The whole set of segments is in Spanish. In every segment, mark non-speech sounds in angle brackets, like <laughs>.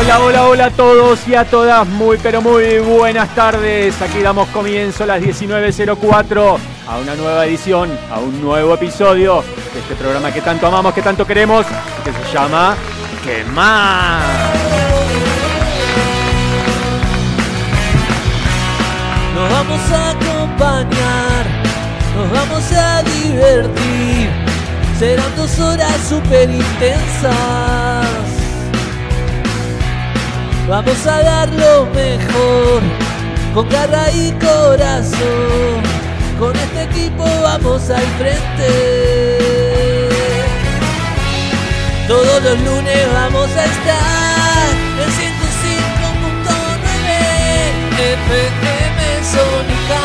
Hola, hola, hola a todos y a todas, muy pero muy buenas tardes. Aquí damos comienzo a las 19.04 a una nueva edición, a un nuevo episodio de este programa que tanto amamos, que tanto queremos, que se llama ¿Qué más? Nos vamos a acompañar, nos vamos a divertir. Serán dos horas súper intensas. Vamos a dar lo mejor, con garra y corazón. Con este equipo vamos al frente. Todos los lunes vamos a estar en 105.9 FM Sónica.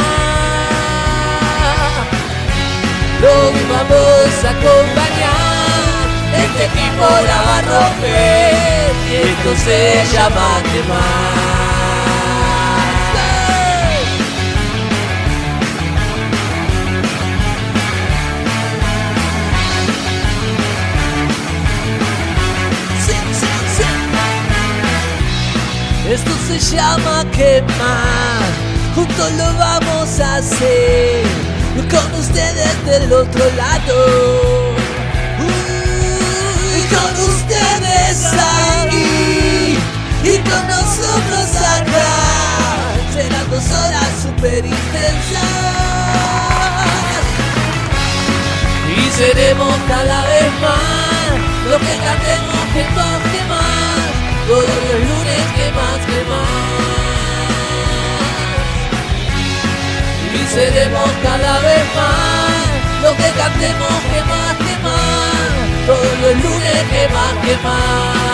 Los vamos a acompañar. Este equipo la va a romper y esto se llama quemar. Esto se llama quemar, juntos lo vamos a hacer, con ustedes del otro lado. Ustedes ahí y con nosotros acá. Serán dos horas super y seremos cada vez más lo que cantemos que más que más todos los lunes que más que más. Y seremos cada vez más lo que cantemos que más que más todos los lunes que más que más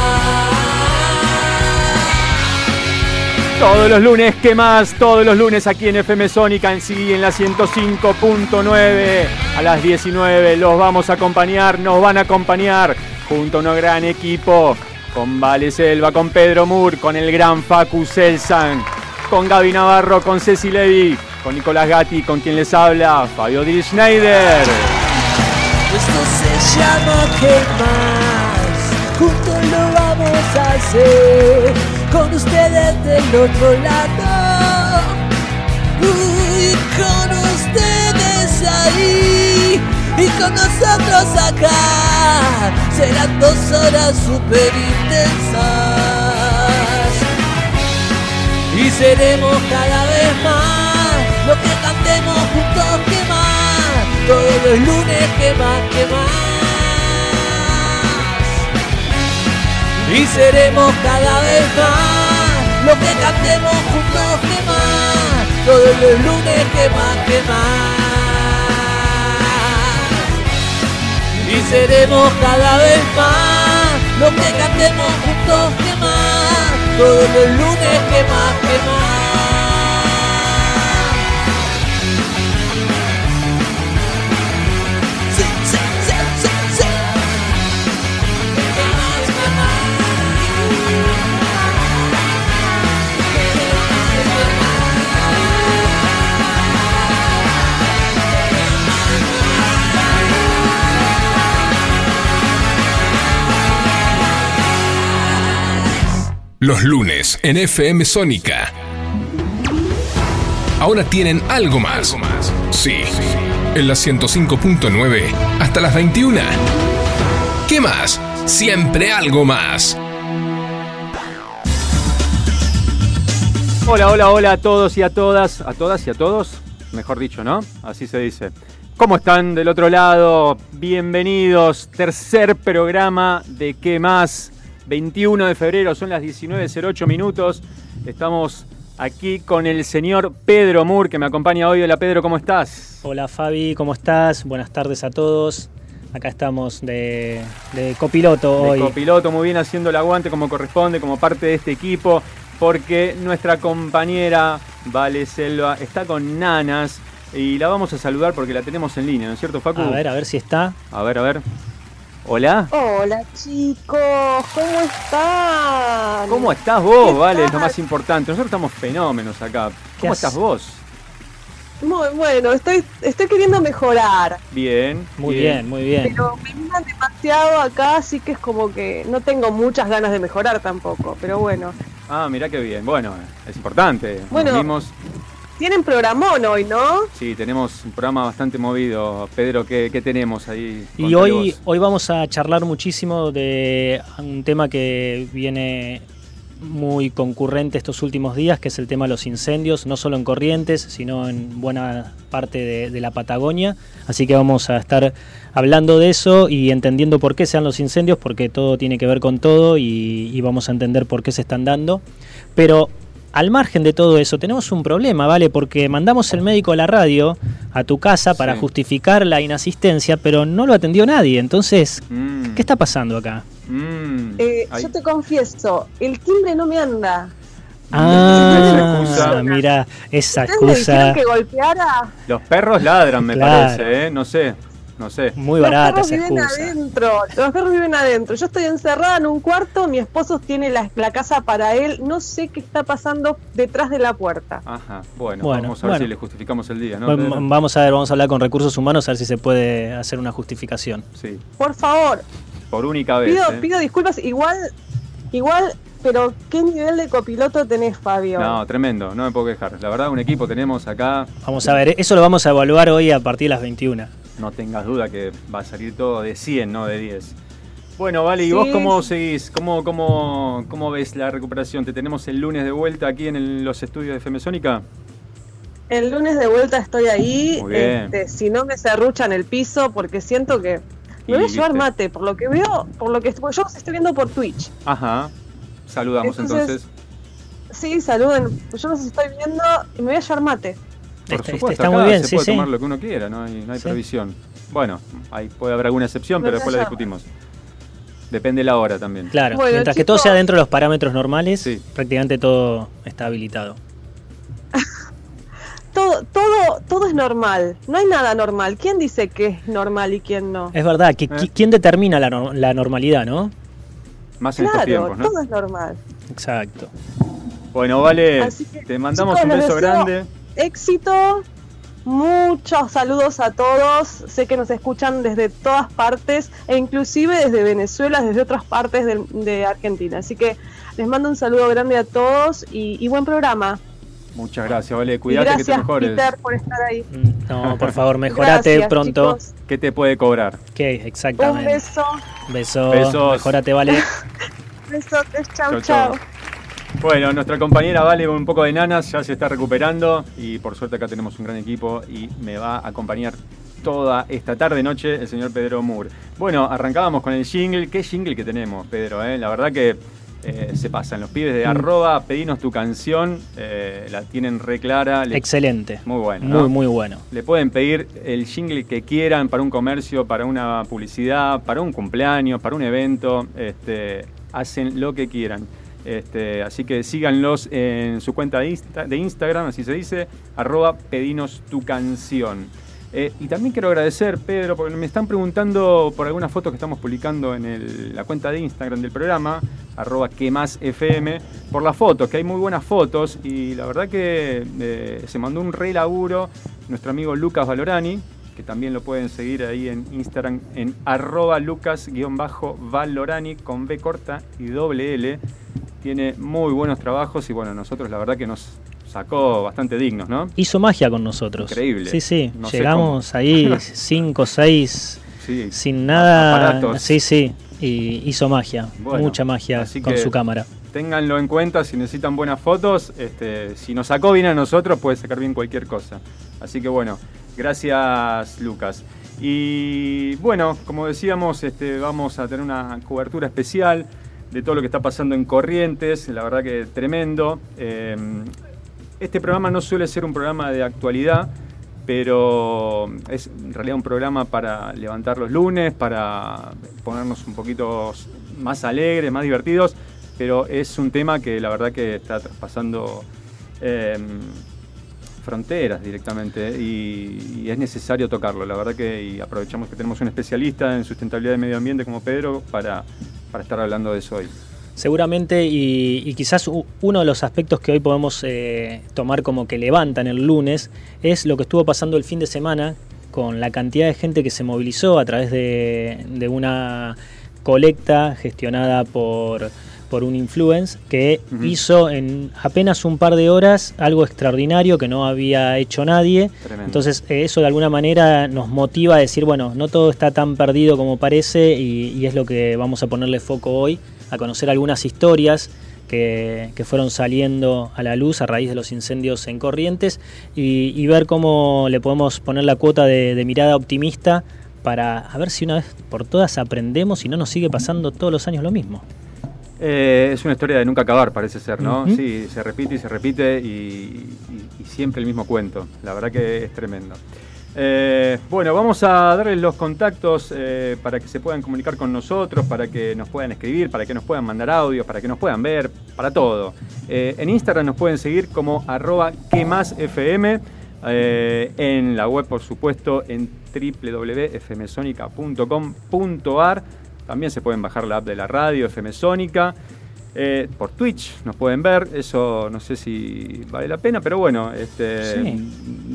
Todos los lunes, ¿qué más? Todos los lunes aquí en FM Sónica, en sí, en la 105.9 a las 19. Los vamos a acompañar, nos van a acompañar junto a un gran equipo con Vale Selva, con Pedro Moore, con el gran Facu Selsan, con Gaby Navarro, con Ceci Levy, con Nicolás Gatti, con quien les habla, Fabio Di Schneider. Llama que más, juntos lo vamos a hacer, con ustedes del otro lado, y con ustedes ahí, y con nosotros acá, serán dos horas super intensas, y seremos cada vez más, lo que cantemos juntos que más, todos los lunes que más, que más. Y seremos cada vez más, lo que cantemos juntos que más, todos los lunes que más, que más. Y seremos cada vez más, lo que cantemos juntos que más, todos los lunes que más, que más. Los lunes en FM Sónica. Ahora tienen algo más. Sí, en la 105.9 hasta las 21. ¿Qué más? Siempre algo más. Hola, hola, hola a todos y a todas, a todas y a todos, mejor dicho, ¿no? Así se dice. ¿Cómo están del otro lado? Bienvenidos, tercer programa de ¿Qué más? 21 de febrero, son las 19.08 minutos. Estamos aquí con el señor Pedro Moore, que me acompaña hoy. Hola Pedro, ¿cómo estás? Hola Fabi, ¿cómo estás? Buenas tardes a todos. Acá estamos de, de copiloto De hoy. copiloto, muy bien haciendo el aguante como corresponde, como parte de este equipo, porque nuestra compañera Vale Selva está con nanas y la vamos a saludar porque la tenemos en línea, ¿no es cierto, Facu? a ver, a ver si está. a ver. a ver. Hola. Hola chicos, ¿cómo están? ¿Cómo estás vos, ¿Qué Vale? Es lo más importante. Nosotros estamos fenómenos acá. ¿Cómo estás vos? Muy bueno, estoy, estoy queriendo mejorar, Bien. Muy bien, muy bien. pero me miran demasiado acá, así que es como que no tengo muchas ganas de mejorar tampoco, pero bueno. Ah, mirá qué bien. Bueno, es importante. Nos Bueno. vimos. Tienen programón hoy, ¿no? Sí, tenemos un programa bastante movido. Pedro, ¿qué, qué tenemos ahí? Y hoy, vos. hoy vamos a charlar muchísimo de un tema que viene muy concurrente estos últimos días, que es el tema de los incendios, no solo en Corrientes, sino en buena parte de, de la Patagonia. Así que vamos a estar hablando de eso y entendiendo por qué se dan los incendios, porque todo tiene que ver con todo y, y vamos a entender por qué se están dando. Pero al margen de todo eso, tenemos un problema, ¿vale? Porque mandamos el médico a la radio, a tu casa, para Sí. justificar la inasistencia, pero no lo atendió nadie. Entonces, Mm, ¿qué está pasando acá? mm, Eh, yo te confieso, el timbre no me anda. Ah, <laughs> excusa. mira, esa ¿Ustedes me dijeron excusa que golpeara? Los perros ladran, me Claro. parece, ¿eh? No sé, no sé. muy los barata perros esa viven excusa. adentro, los perros viven adentro. Yo estoy encerrada en un cuarto, mi esposo tiene la, la casa para él, no sé qué está pasando detrás de la puerta. Ajá, bueno, Bueno, vamos a ver bueno. si le justificamos el día, ¿no? Bueno, Pedro? Vamos a ver, vamos a hablar con recursos humanos a ver si se puede hacer una justificación. Sí, Por favor, por única vez. pido, ¿eh? pido disculpas, igual, igual, pero ¿qué nivel de copiloto tenés, Fabio? No, tremendo, no me puedo quejar. La verdad, un equipo tenemos acá. Vamos a ver, eso lo vamos a evaluar hoy a partir de las 21. No tengas duda que va a salir todo de 100, no de 10. Bueno, vale, ¿y Sí. vos cómo seguís? ¿Cómo, cómo, ¿Cómo ves la recuperación? ¿Te tenemos el lunes de vuelta aquí en el- los estudios de Femesónica? El lunes de vuelta estoy ahí, este, si no me cerruchan el piso, porque siento que me voy a llevar mate, por lo que veo, por lo que porque yo los estoy viendo por Twitch. Ajá. Saludamos Entonces, entonces. Sí, saluden, yo los estoy viendo y me voy a llevar mate. Por Está- supuesto, está muy bien, se sí, puede sí. tomar lo que uno quiera, no hay, no hay Sí. previsión. Bueno, ahí puede haber alguna excepción, pero después la discutimos. Depende de la hora también. Claro, Bueno, mientras que todo sea dentro de los parámetros normales, Sí. prácticamente todo está habilitado. <laughs> Todo, todo, todo es normal, no hay nada normal. ¿Quién dice que es normal y quién no? Es verdad, que, Eh. qui- ¿quién determina la, no- la normalidad, no? Más en estos Claro, tiempos, ¿no? todo es normal. Exacto. Bueno, vale, que, te mandamos chicos, un beso deseo- grande. Éxito, muchos saludos a todos. Sé que nos escuchan desde todas partes e inclusive desde Venezuela, desde otras partes de, Argentina. Así que les mando un saludo grande a todos y, y buen programa. Muchas gracias, vale. Cuídate que te gracias, mejores. Peter, por estar ahí. Mm, No, por favor, <laughs> mejorate Gracias, pronto. chicos. ¿Qué te puede cobrar? ¿Qué? Un Exactamente. beso. Beso. Besos. Mejorate, vale. <laughs> Besotes. Chau, Chau, chau. chau. Bueno, nuestra compañera Vale con un poco de nanas ya se está recuperando y por suerte acá tenemos un gran equipo y me va a acompañar toda esta tarde noche el señor Pedro Moore. Bueno, arrancábamos con el jingle. ¿Qué jingle que tenemos, Pedro? eh? La verdad que eh, se pasan. Los pibes de Mm. arroba, pedinos tu canción, eh, la tienen re clara. Le- Excelente. Muy bueno. Muy, ¿no? muy bueno. Le pueden pedir el jingle que quieran para un comercio, para una publicidad, para un cumpleaños, para un evento. Este, hacen lo que quieran. Este, así que síganlos en su cuenta de, Insta- de Instagram, así se dice, arroba pedinos tu canción. Eh, y también quiero agradecer, Pedro, porque me están preguntando por algunas fotos que estamos publicando en el- la cuenta de Instagram del programa, arroba que más FM, por las fotos, que hay muy buenas fotos y la verdad que eh, se mandó un re laburo nuestro amigo Lucas Valorani, que también lo pueden seguir ahí en Instagram en arroba lucas-valorani con B corta y doble L. Tiene muy buenos trabajos y bueno, nosotros la verdad que nos sacó bastante dignos, ¿no? Hizo magia con nosotros. Increíble. Sí, sí. No Llegamos ahí <laughs> cinco, seis, Sí. sin nada. Aparatos. Sí, sí. Y hizo magia. Bueno, mucha magia con su cámara. Ténganlo en cuenta si necesitan buenas fotos. Este, si nos sacó bien a nosotros, puede sacar bien cualquier cosa. Así que bueno, gracias Lucas. Y bueno, como decíamos, este, vamos a tener una cobertura especial de todo lo que está pasando en Corrientes. La verdad que tremendo. Eh, este programa no suele ser un programa de actualidad, pero es en realidad un programa para levantar los lunes, para ponernos un poquito más alegres, más divertidos, pero es un tema que la verdad que está traspasando em, fronteras directamente y, y, es necesario tocarlo. La verdad que y aprovechamos que tenemos un especialista en sustentabilidad de medio ambiente como Pedro para, para estar hablando de eso hoy. Seguramente, y, quizás uno de los aspectos que hoy podemos eh, tomar como que levantan el lunes es lo que estuvo pasando el fin de semana con la cantidad de gente que se movilizó a través de, una colecta gestionada por, por un influence que hizo en apenas un par de horas algo extraordinario que no había hecho nadie. Entonces eh, eso de alguna manera nos motiva a decir, bueno, no todo está tan perdido como parece y es lo que vamos a ponerle foco hoy a conocer algunas historias que, fueron saliendo a la luz a raíz de los incendios en Corrientes y, ver cómo le podemos poner la cuota de, mirada optimista para a ver si una vez por todas aprendemos y no nos sigue pasando todos los años lo mismo. Eh, es una historia de nunca acabar, parece ser, ¿no? Sí, se repite y se repite y, siempre el mismo cuento. La verdad que es tremendo. Eh, bueno, vamos a darles los contactos eh, para que se puedan comunicar con nosotros, para que nos puedan escribir, para que nos puedan mandar audios, para que nos puedan ver, para todo. En Instagram nos pueden seguir como arroba fm en la web, por supuesto, en www.fmsonica.com.ar. También se pueden bajar la app de la radio, FM Sónica. Eh, por Twitch nos pueden ver, eso no sé si vale la pena, pero bueno, este,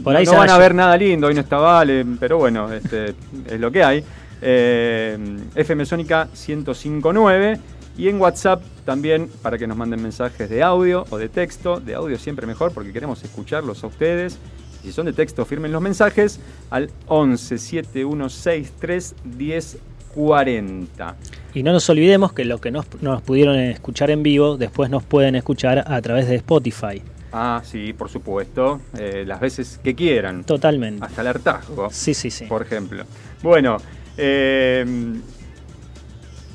por ahí no, van a ver nada lindo, hoy no está Vale, pero bueno, este, <laughs> es lo que hay. Eh, FM Sónica 1059 y en WhatsApp también para que nos manden mensajes de audio o de texto, de audio siempre mejor porque queremos escucharlos a ustedes. Si son de texto, firmen los mensajes al 11 7163 1040. Y no nos olvidemos que los que no nos pudieron escuchar en vivo, después nos pueden escuchar a través de Spotify. Ah, sí, por supuesto. Eh, las veces que quieran. Totalmente. Hasta el hartazgo. Sí, sí, sí. Por ejemplo. Bueno, eh,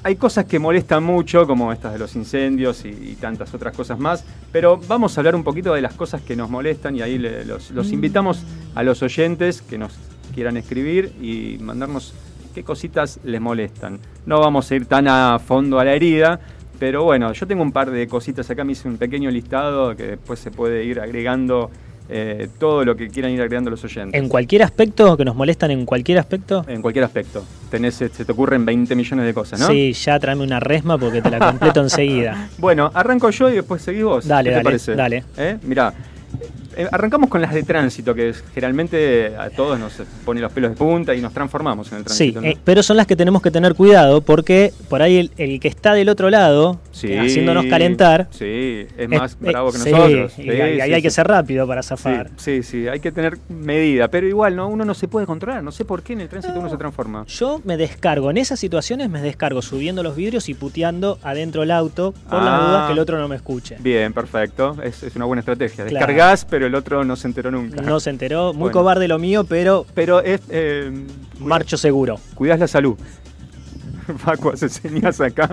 hay cosas que molestan mucho, como estas de los incendios y, tantas otras cosas más, pero vamos a hablar un poquito de las cosas que nos molestan y ahí los, los mm. invitamos a los oyentes que nos quieran escribir y mandarnos qué cositas les molestan. No vamos a ir tan a fondo a la herida, pero bueno, yo tengo un par de cositas acá, me hice un pequeño listado que después se puede ir agregando eh, todo lo que quieran ir agregando los oyentes. ¿En cualquier aspecto? ¿Que nos molestan en cualquier aspecto? En cualquier aspecto. Tenés, se te ocurren 20 millones de cosas, ¿no? Sí, ya tráeme una resma porque te la completo <laughs> enseguida. Bueno, arranco yo y después seguís vos. Dale, ¿Qué dale, te parece? dale. ¿Eh? Mirá, eh, arrancamos con las de tránsito, que generalmente a todos nos pone los pelos de punta y nos transformamos en el tránsito. Sí, eh, pero son las que tenemos que tener cuidado porque por ahí el, que está del otro lado, haciéndonos calentar, sí, es más bravo que nosotros. y, ahí hay que ser rápido para zafar. Sí, sí, hay que tener medida, pero igual no uno no se puede controlar, no sé por qué en el tránsito uno se transforma. Yo me descargo, en esas situaciones me descargo subiendo los vidrios y puteando adentro el auto por las dudas que el otro no me escuche. Bien, perfecto, es, una buena estrategia. Descargas, pero el otro no se enteró nunca. No se enteró, muy cobarde lo mío, pero. Pero es. Eh, marcho seguro. Cuidás la salud. <laughs> Facu hace señas acá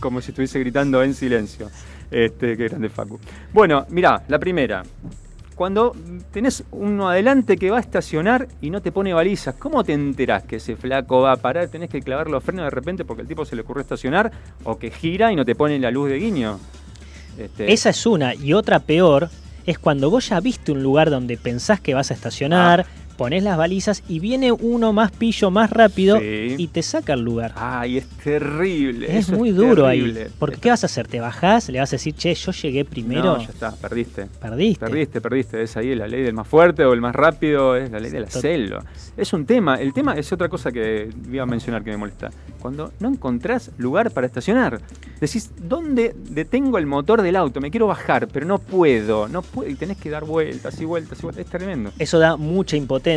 como si estuviese gritando en silencio. Este, qué grande Facu. Bueno, mira, la primera. Cuando tenés uno adelante que va a estacionar y no te pone balizas, ¿cómo te enterás que ese flaco va a parar? ¿Tenés que clavar los frenos de repente porque el tipo se le ocurrió estacionar? ¿O que gira y no te pone la luz de guiño? Este... Esa es una. Y otra peor es cuando vos ya viste un lugar donde pensás que vas a estacionar, ah pones las balizas y viene uno más pillo, más rápido y te saca el lugar. Ay, es terrible. Es muy duro ahí. Porque ¿qué vas a hacer? ¿Te bajás? ¿Le vas a decir, che, yo llegué primero? No, ya está, perdiste. Perdiste. Perdiste, perdiste. Es ahí la ley del más fuerte o el más rápido, es la ley de la selva. Es un tema. El tema es otra cosa que iba a mencionar que me molesta. Cuando no encontrás lugar para estacionar, decís, ¿dónde detengo el motor del auto? Me quiero bajar, pero no puedo. No puedo. Y tenés que dar vueltas y vueltas y vueltas. Es tremendo. Eso da mucha impotencia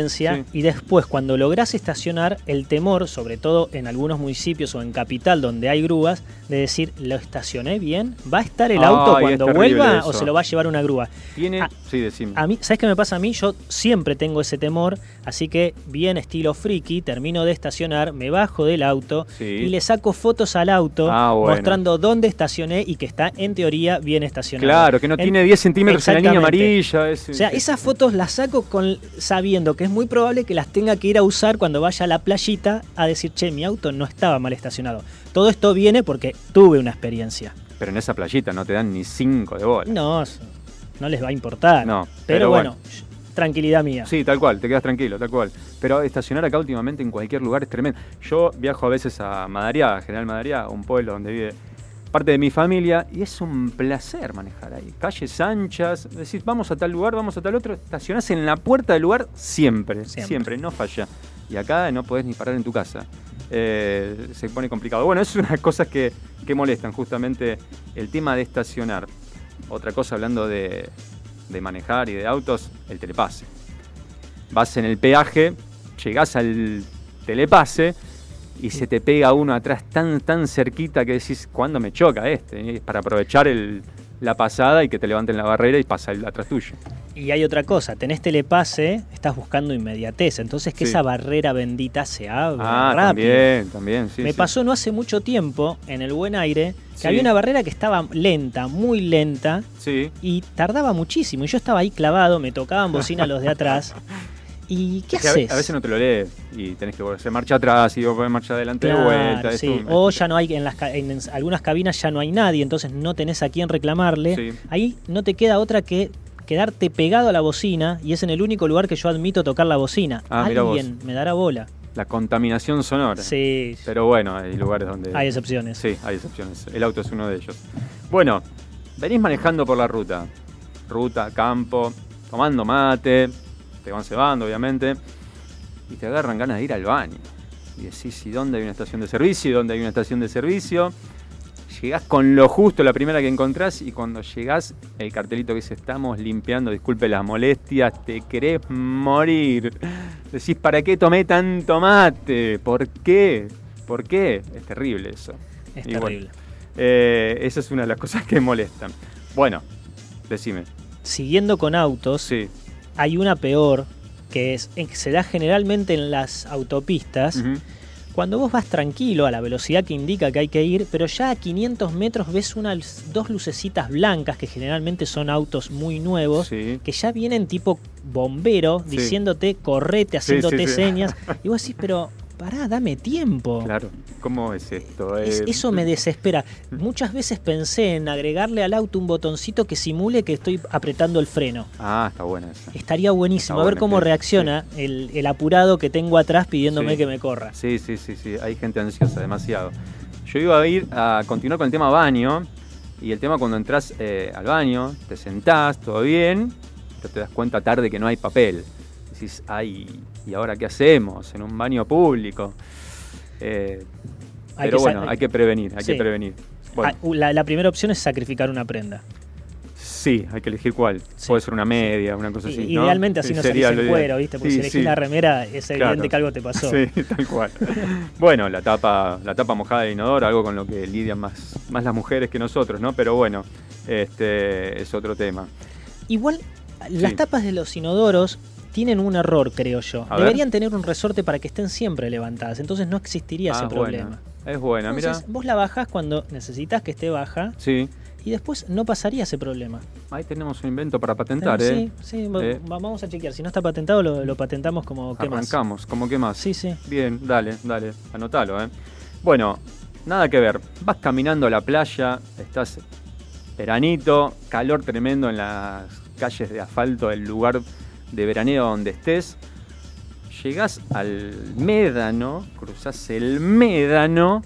y después cuando lográs estacionar, el temor, sobre todo en algunos municipios o en capital donde hay grúas, de decir, ¿lo estacioné bien? ¿Va a estar el auto cuando vuelva o se lo va a llevar una grúa? Tiene, a, sí, decime. A mí, ¿sabes qué me pasa a mí? Yo siempre tengo ese temor, así que bien estilo friki, termino de estacionar, me bajo del auto y le saco fotos al auto ah, mostrando dónde estacioné y que está en teoría bien estacionado. Claro, que no tiene 10 centímetros en la línea amarilla. o sea, esas fotos las saco con sabiendo que es muy probable que las tenga que ir a usar cuando vaya a la playita a decir, che, mi auto no estaba mal estacionado. Todo esto viene porque tuve una experiencia. Pero en esa playita no te dan ni cinco de bola. No, no les va a importar. No, pero, pero bueno, tranquilidad mía. Sí, tal cual, te quedas tranquilo, tal cual. Pero estacionar acá últimamente en cualquier lugar es tremendo. Yo viajo a veces a Madariaga, General Madariaga, un pueblo donde vive parte de mi familia, y es un placer manejar ahí. Calles anchas, decís, vamos a tal lugar, vamos a tal otro, estacionás en la puerta del lugar siempre, siempre, Siempre. no falla. Y acá no podés ni parar en tu casa. Eh, se pone complicado. Bueno, es una cosas que, que molestan, justamente el tema de estacionar. Otra cosa hablando de, de manejar y de autos, el telepase. Vas en el peaje, llegás al telepase y se te pega uno atrás tan, tan cerquita que decís, ¿cuándo me choca este? Es para aprovechar el- la pasada y que te levanten la barrera y pasa el atrás tuyo. Y hay otra cosa, tenés telepase, estás buscando inmediatez, entonces que Sí. esa barrera bendita se abra Ah, rápido. también, también, sí. Me sí. pasó no hace mucho tiempo en el Buen Aire que Sí. había una barrera que estaba lenta, muy lenta, y tardaba muchísimo. Y yo estaba ahí clavado, me tocaban bocina los de atrás. <laughs> ¿Y qué Es que a, haces? a veces no te lo lees y tenés que hacer marcha atrás y luego marcha adelante de vuelta. sí. un- O ya no hay, en, las, en, algunas cabinas ya no hay nadie, entonces no tenés a quién reclamarle. Sí. Ahí no te queda otra que quedarte pegado a la bocina y es en el único lugar que yo admito tocar la bocina. Ah. Alguien me dará bola. La contaminación sonora. Sí, Pero bueno, hay lugares donde... hay excepciones. Sí, hay excepciones. El auto es uno de ellos. Bueno, venís manejando por la ruta. Ruta, campo, tomando mate, te van cebando, obviamente. Y te agarran ganas de ir al baño. Y decís, ¿y dónde hay una estación de servicio? ¿Y dónde hay una estación de servicio? Llegás con lo justo, la primera que encontrás, y cuando llegás, el cartelito que dice, estamos limpiando, disculpe las molestias, te querés morir. Decís, ¿para qué tomé tanto mate? ¿Por qué? ¿Por qué? Es terrible eso. Es Y bueno, terrible. eh, esa es una de las cosas que molestan. Bueno, decime. Siguiendo con autos, Sí. Hay una peor que es que se da generalmente en las autopistas. Cuando vos vas tranquilo a la velocidad que indica que hay que ir, pero ya a 500 metros ves unas dos lucecitas blancas que generalmente son autos muy nuevos, Sí. que ya vienen tipo bombero Sí. diciéndote correte, haciéndote sí. señas. <laughs> Y vos decís, pero pará, dame tiempo. Claro. ¿Cómo es esto? Es- Eh, eso me desespera. Muchas veces pensé en agregarle al auto un botoncito que simule que estoy apretando el freno. Ah, está buena esa. Estaría buenísimo. Está a ver buena, cómo reacciona el, el apurado que tengo atrás pidiéndome Sí. que me corra. Sí, sí, sí, sí. Hay gente ansiosa, demasiado. Yo iba a ir a continuar con el tema baño. Y el tema cuando entras eh, al baño, te sentás, todo bien, pero te das cuenta tarde que no hay papel. Decís, ay, ¿y ahora qué hacemos? En un baño público. Eh, pero bueno, hay que prevenir, hay Sí. que prevenir. Bueno, Ah, la, la primera opción es sacrificar una prenda. sí, hay que elegir cuál. Sí. Puede ser una media, una cosa I- así. ¿no? Idealmente así Sí, no salís en cuero, ¿viste? Porque si elegís la remera es evidente Claro. que algo te pasó. <laughs> Sí, tal cual. bueno, la tapa, la tapa mojada del inodoro, algo con lo que lidian más, más las mujeres que nosotros, ¿no? Pero bueno, este es otro tema. Igual, las tapas de los inodoros tienen un error, creo yo. A ver. Deberían tener un resorte para que estén siempre levantadas, entonces no existiría ese Ah, problema. buena. Es buena, mira. Vos la bajás cuando necesitas que esté baja Sí, y después no pasaría ese problema. ahí tenemos un invento para patentar, sí, ¿eh? sí, va- Eh. va- vamos a chequear. Si no está patentado, lo, lo patentamos como ¿qué más? Arrancamos, como que más. Sí, sí. Bien, dale, dale, anótalo, ¿eh? Bueno, nada que ver. Vas caminando a la playa, estás veranito, calor tremendo en las calles de asfalto del lugar de veraneo donde estés. Llegás al médano, cruzás el médano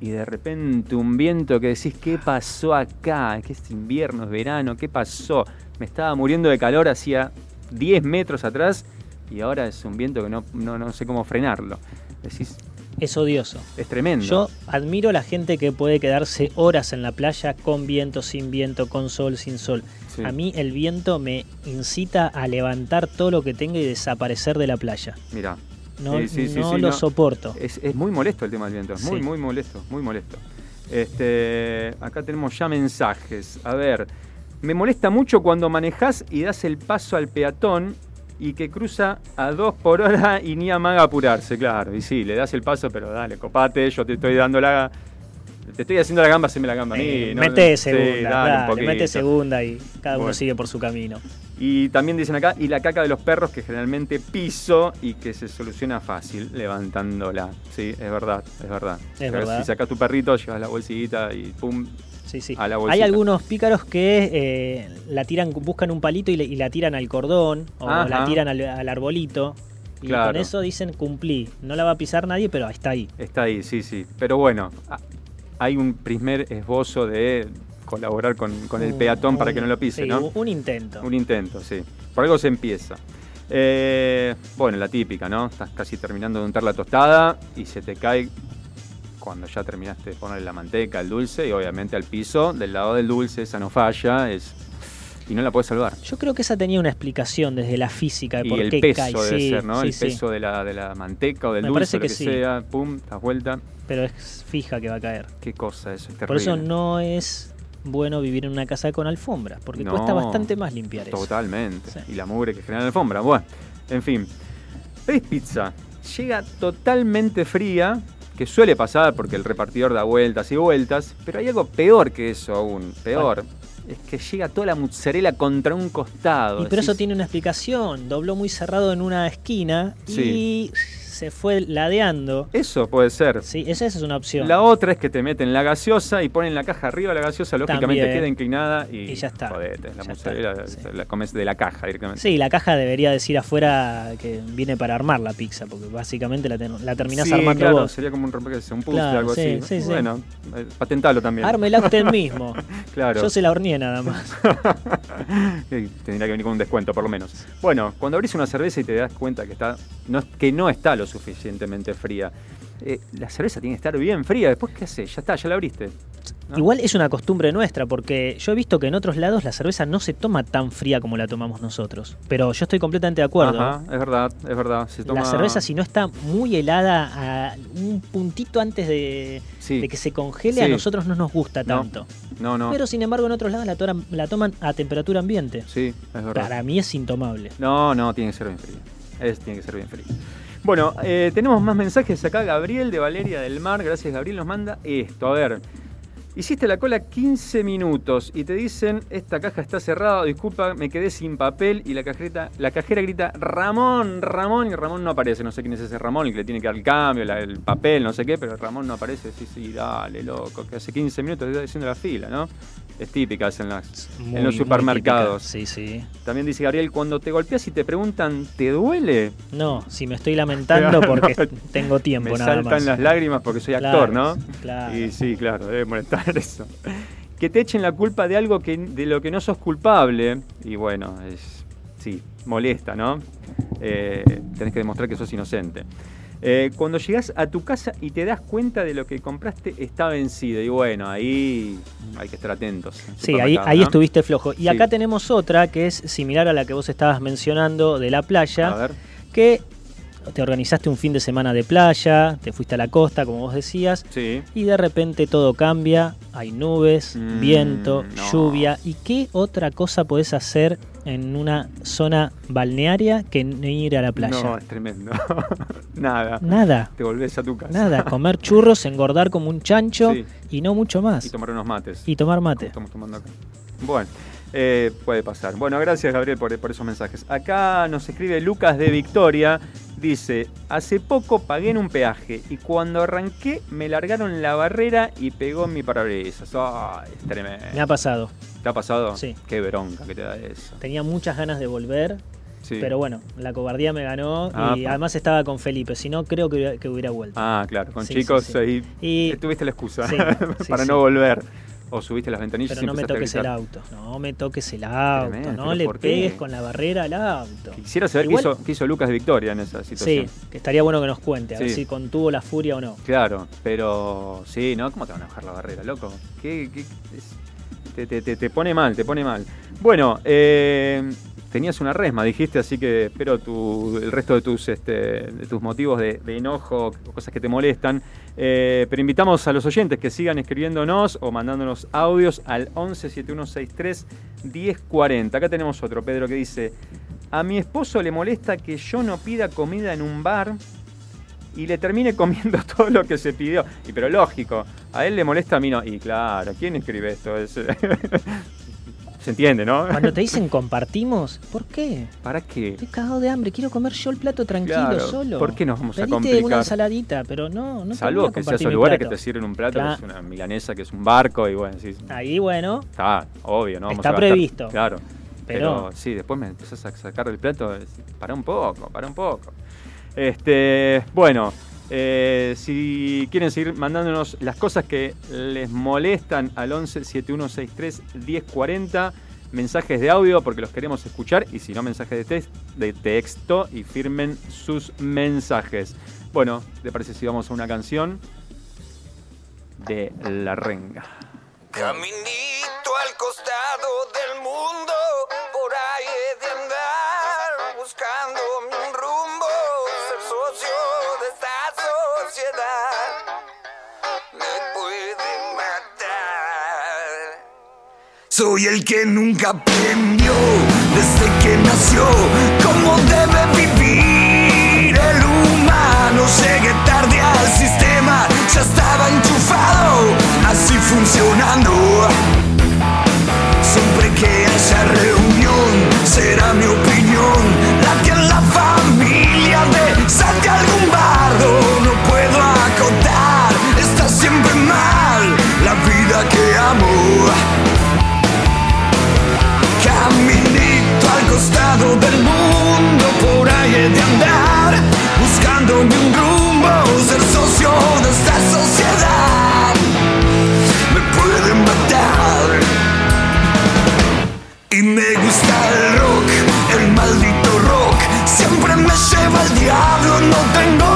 y de repente un viento que decís, ¿qué pasó acá? ¿Qué es invierno, es verano? ¿Qué pasó? Me estaba muriendo de calor hacía 10 metros atrás y ahora es un viento que no, no, no sé cómo frenarlo. Decís, Es odioso. es tremendo. Yo admiro la gente que puede quedarse horas en la playa con viento, sin viento, con sol, sin sol. Sí. A mí el viento me incita a levantar todo lo que tenga y desaparecer de la playa. Mira, No, Sí, sí, sí, no sí, lo no. soporto. es, es muy molesto el tema del viento. Es muy, Sí. muy molesto, muy molesto. Este, acá tenemos ya mensajes. A ver, me molesta mucho cuando manejas y das el paso al peatón y que cruza a dos por hora y ni amaga apurarse, claro. Y sí, le das el paso, pero dale, copate, yo te estoy dando la... Te estoy haciendo la gamba, haceme la gamba a mí. Eh, ¿no? mete Sí, segunda, un claro, mete segunda y cada uno Bueno. sigue por su camino. Y también dicen acá, y la caca de los perros que generalmente piso y que se soluciona fácil levantándola. Sí, es verdad, es verdad. Es verdad. Si sacas tu perrito, llevas la bolsita y pum. Sí, sí. A la Hay algunos pícaros que eh, la tiran, buscan un palito y, le- y la tiran al cordón o Ajá. la tiran al, al arbolito. Y Claro. con eso dicen cumplí. No la va a pisar nadie, pero está ahí. Está ahí, sí, sí. Pero bueno, hay un primer esbozo de colaborar con, con el Un- peatón para que no lo pise, sí, ¿no? un- Un intento. Un intento, sí. Por algo se empieza. Eh, bueno, la típica, ¿no? Estás casi terminando de untar la tostada y se te cae cuando ya terminaste de ponerle la manteca, el dulce y obviamente al piso, del lado del dulce, esa no falla, es y no la puedes salvar. Yo creo que esa tenía una explicación desde la física de Y por el qué peso cae. debe sí, ser, ¿no? sí, el sí. peso de la, de la manteca o del Me dulce, parece lo que que sea, pum, das vuelta. Pero es fija que va a caer. Qué cosa eso, es terrible. Por eso no es bueno vivir en una casa con alfombra, porque No, cuesta bastante más limpiar eso. Totalmente. Y la mugre que genera la alfombra. Bueno, en fin. Pedís pizza. Llega totalmente fría, que suele pasar porque el repartidor da vueltas y vueltas, pero hay algo peor que eso aún. Peor. Es que llega toda la mozzarella contra un costado. Y pero eso tiene una explicación. Dobló muy cerrado en una esquina y se fue ladeando. Eso puede ser. Sí, esa, esa es una opción. La otra es que te meten la gaseosa y ponen la caja arriba de la gaseosa, lógicamente También. queda inclinada y, Y ya está. jodete, la Ya mozzarella está, sí. la comes de la caja directamente. Sí, la caja debería decir afuera que viene para armar la pizza, porque básicamente la, ten- la terminás Sí, armando claro, vos. sería como un rompecabezas, un puzzle, Claro, algo sí, así. sí, sí. bueno, eh, patentalo también. Ármela usted <laughs> mismo. Claro. Yo se la horneé nada más. <laughs> Tendría que venir con un descuento, por lo menos. Bueno, cuando abrís una cerveza y te das cuenta que, está, no, que no está lo suficientemente fría, eh, la cerveza tiene que estar bien fría. Después, ¿qué haces? Ya está, ya la abriste. ¿no? Igual es una costumbre nuestra, porque yo he visto que en otros lados la cerveza no se toma tan fría como la tomamos nosotros. Pero yo estoy completamente de acuerdo. Ajá, es verdad, es verdad. Se toma- La cerveza, si no está muy helada a un puntito antes de, Sí. de que se congele, a nosotros no nos gusta tanto. No, no. Pero sin embargo, en otros lados la, la toman a temperatura ambiente. Sí, es verdad. Para mí es intomable. No, no, tiene que ser bien frío. Es, tiene que ser bien frío. Bueno, eh, tenemos más mensajes acá. Gabriel de Valeria del Mar, gracias Gabriel, nos manda esto. A ver, hiciste la cola 15 minutos y te dicen, esta caja está cerrada, disculpa, me quedé sin papel y la cajera, la cajera grita, Ramón, Ramón, y Ramón no aparece. No sé quién es ese Ramón, el que le tiene que dar el cambio, el papel, no sé qué, pero Ramón no aparece. Sí, sí, dale, loco, que hace 15 minutos está diciendo la fila, ¿no? Es típica es en, las, Muy- en los supermercados. Sí, sí. También dice Gabriel, cuando te golpeas y te preguntan, ¿te duele? No, si me estoy lamentando <laughs> Claro. porque tengo tiempo Me nada saltan más. las lágrimas porque soy Claro, actor, ¿no? claro. Y sí, claro, debe molestar <laughs> eso. Que te echen la culpa de algo que, de lo que no sos culpable. Y bueno, es, sí, molesta, ¿no? Eh, tenés que demostrar que sos inocente. Eh, cuando llegás a tu casa y te das cuenta de lo que compraste está vencido. Y bueno, ahí hay que estar atentos. Sí, ahí, ahí ¿no? estuviste flojo. Y Sí. acá tenemos otra que es similar a la que vos estabas mencionando de la playa, A ver. que te organizaste un fin de semana de playa, te fuiste a la costa, como vos decías, Sí. y de repente todo cambia, hay nubes, Mm, viento, no. lluvia. ¿Y qué otra cosa podés hacer en una zona balnearia que no ir a la playa? No, es tremendo. <laughs> Nada. Nada, Te volvés a tu casa. nada. <laughs> Comer churros, engordar como un chancho Sí. y no mucho más. Y tomar unos mates. Y tomar como mate. estamos tomando acá. Bueno, eh, puede pasar. Bueno, gracias Gabriel por, por esos mensajes. Acá nos escribe Lucas de Victoria. Dice, hace poco pagué en un peaje y cuando arranqué me largaron la barrera y pegó en mi parabrisas. Ay, es tremendo. Me ha pasado. ¿Te ha pasado? Sí. Qué bronca que te da eso. Tenía muchas ganas de volver, Sí. pero bueno, la cobardía me ganó Ah, y pa. además estaba con Felipe, si no creo que hubiera, que hubiera vuelto. Ah, claro, con Sí, chicos sí, Y- tuviste la excusa <laughs> para no volver. O subiste las ventanillas pero y no me toques el auto, no me toques el auto, Tremendo, no ¿pero le pegues con la barrera al auto. Quisiera saber Igual- qué, hizo, qué hizo Lucas de Victoria en esa Sí, situación. que estaría bueno que nos cuente, a ver Sí. si contuvo la furia o no. Claro, pero sí, ¿no? ¿Cómo te van a bajar la barrera, loco? ¿Qué, qué- es- te- te- te pone mal, te pone mal. Bueno, eh, tenías una resma, dijiste, así que espero tu, el resto de tus, este, de tus motivos de, de enojo cosas que te molestan. Eh, pero invitamos a los oyentes que sigan escribiéndonos o mandándonos audios al 11 7163 1040. Acá tenemos otro, Pedro, que dice: A mi esposo le molesta que yo no pida comida en un bar y le termine <laughs> comiendo todo lo que se pidió. Y pero lógico, a él le molesta, a mí no. Y claro, ¿quién escribe esto? Es- <laughs> Se entiende, ¿no? Cuando te <laughs> dicen compartimos, ¿por qué? ¿Para qué? Estoy cagado de hambre, quiero comer yo el plato tranquilo, Claro, solo. ¿por qué nos vamos a Pedite complicar? una ensaladita, pero no, no Salvo que sea compartir esos mi lugares que te sirven un plato, Claro. que es una milanesa, que es un barco, y bueno, sí, Ahí, bueno, está obvio, ¿no? Vamos Está a previsto. Claro. Pero, Pero- sí, después me empezás a sacar el plato, para un poco, para un poco. Este, bueno, eh, si quieren seguir mandándonos las cosas que les molestan al 11 7163 1040, mensajes de audio porque los queremos escuchar y si no mensajes de, de texto y firmen sus mensajes. Bueno, ¿te parece si vamos a una canción de La Renga? Caminito al costado del mundo, por ahí he de andar, buscando un rumbo, ser socio Soy el que nunca aprendió desde que nació cómo debe vivir el humano. Llegué tarde al sistema, ya estaba enchufado, así funcionando. Siempre que haya reunión, será mi opinión la que del mundo, por ahí de andar, buscándome un rumbo, ser socio de esta sociedad. Me pueden matar. Y me gusta el rock, el maldito rock. Siempre me lleva al diablo, no tengo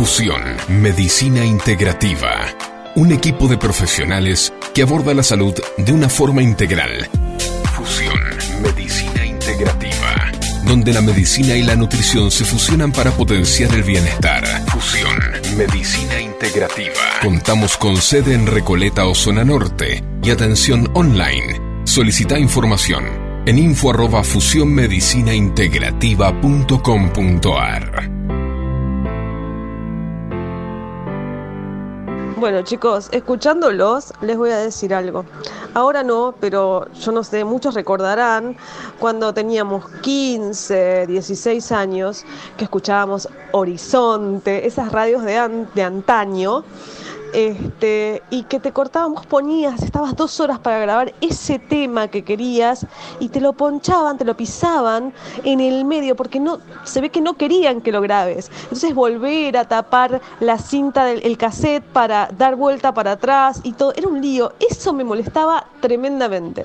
Fusión Medicina Integrativa. Un equipo de profesionales que aborda la salud de una forma integral. Fusión Medicina Integrativa. Donde la medicina y la nutrición se fusionan para potenciar el bienestar. Fusión Medicina Integrativa. Contamos con sede en Recoleta o Zona Norte y atención online. Solicita información en info arroba. Bueno chicos, escuchándolos les voy a decir algo. Ahora no, pero yo no sé, muchos recordarán cuando teníamos 15, 16 años que escuchábamos Horizonte, esas radios de, an- de antaño este, y que te cortaban, vos ponías, estabas dos horas para grabar ese tema que querías y te lo ponchaban, te lo pisaban en el medio porque no se ve que no querían que lo grabes. Entonces volver a tapar la cinta del el cassette para dar vuelta para atrás y todo, era un lío. Eso me molestaba tremendamente.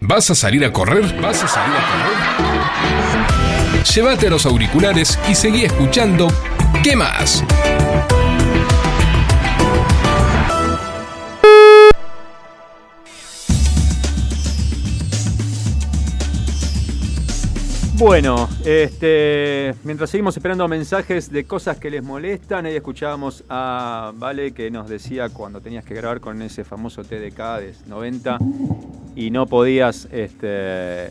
¿Vas a salir a correr? ¿Vas a salir a correr? Llévate los auriculares y seguí escuchando ¿Qué más? Bueno, este, mientras seguimos esperando mensajes de cosas que les molestan, ahí escuchábamos a Vale que nos decía cuando tenías que grabar con ese famoso TDK de 90 y no podías, este,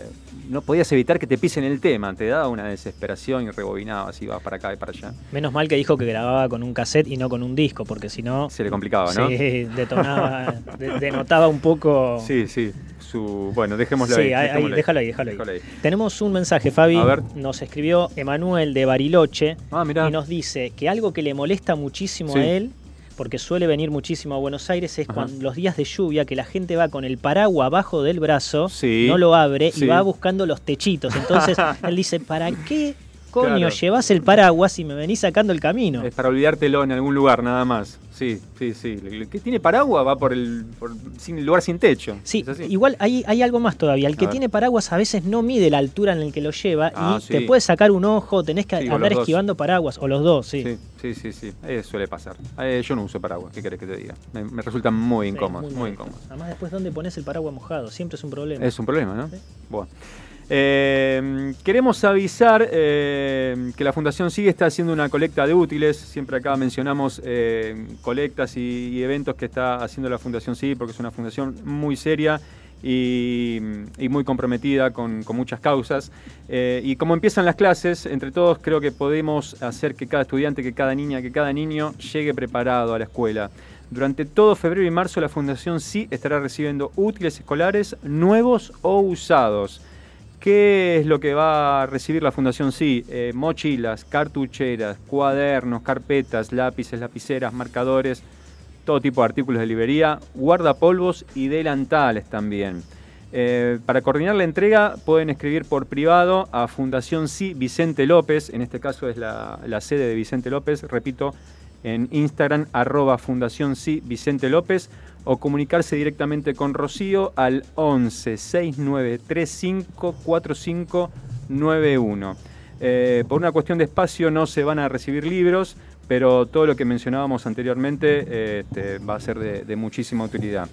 no podías evitar que te pisen el tema, te daba una desesperación y rebobinabas, ibas para acá y para allá. Menos mal que dijo que grababa con un cassette y no con un disco, porque si no... Se le complicaba, ¿no? Sí, detonaba, de- denotaba un poco... Sí, sí. Su, bueno, dejémoslo Sí, ahí. dejémoslo déjalo ahí, déjalo ahí. Déjalo ahí. Tenemos un mensaje, Fabi. A ver. Nos escribió Emanuel de Bariloche Ah, mirá. y nos dice que algo que le molesta muchísimo Sí. a él, porque suele venir muchísimo a Buenos Aires, es Ajá. cuando los días de lluvia que la gente va con el paraguas abajo del brazo, Sí. no lo abre Sí. y va buscando los techitos. Entonces <laughs> él dice, ¿para qué coño Claro. llevas el paraguas y me venís sacando el camino? Es para olvidártelo en algún lugar, nada más. Sí, sí, sí. El que tiene paraguas va por el por sin, lugar sin techo. Sí, igual hay, hay algo más todavía. El A que ver. tiene paraguas a veces no mide la altura en la que lo lleva Ah, y sí. te puede sacar un ojo, tenés que Sí, andar esquivando paraguas, o los dos, sí. Sí, sí, sí, sí. Eh, suele pasar. Eh, yo no uso paraguas, ¿qué querés que te diga? Me, me resultan muy Sí, incómodos, muy, incómodos. Además, después, ¿dónde pones el paraguas mojado? Siempre es un problema. Es un problema, ¿no? Sí. Bueno. Eh, queremos avisar eh, que la Fundación Sigue está haciendo una colecta de útiles. Siempre acá mencionamos eh, colectas y, eventos que está haciendo la Fundación Sigue porque es una fundación muy seria y, muy comprometida con, muchas causas. Y como empiezan las clases, entre todos creo que podemos hacer que cada estudiante, que cada niña, que cada niño llegue preparado a la escuela. Durante todo febrero y marzo la Fundación Sí estará recibiendo útiles escolares nuevos o usados. ¿Qué es lo que va a recibir la Fundación Sí? Eh, mochilas, cartucheras, cuadernos, carpetas, lápices, lapiceras, marcadores, todo tipo de artículos de librería, guardapolvos y delantales también. Eh, para coordinar la entrega pueden escribir por privado a Fundación Sí Vicente López, en este caso es la, sede de Vicente López, repito, en Instagram arroba Fundación Sí Vicente López o comunicarse directamente con Rocío al 11 69 35 45 91. Eh, por una cuestión de espacio no se van a recibir libros, pero todo lo que mencionábamos anteriormente eh, este, va a ser de, de muchísima utilidad.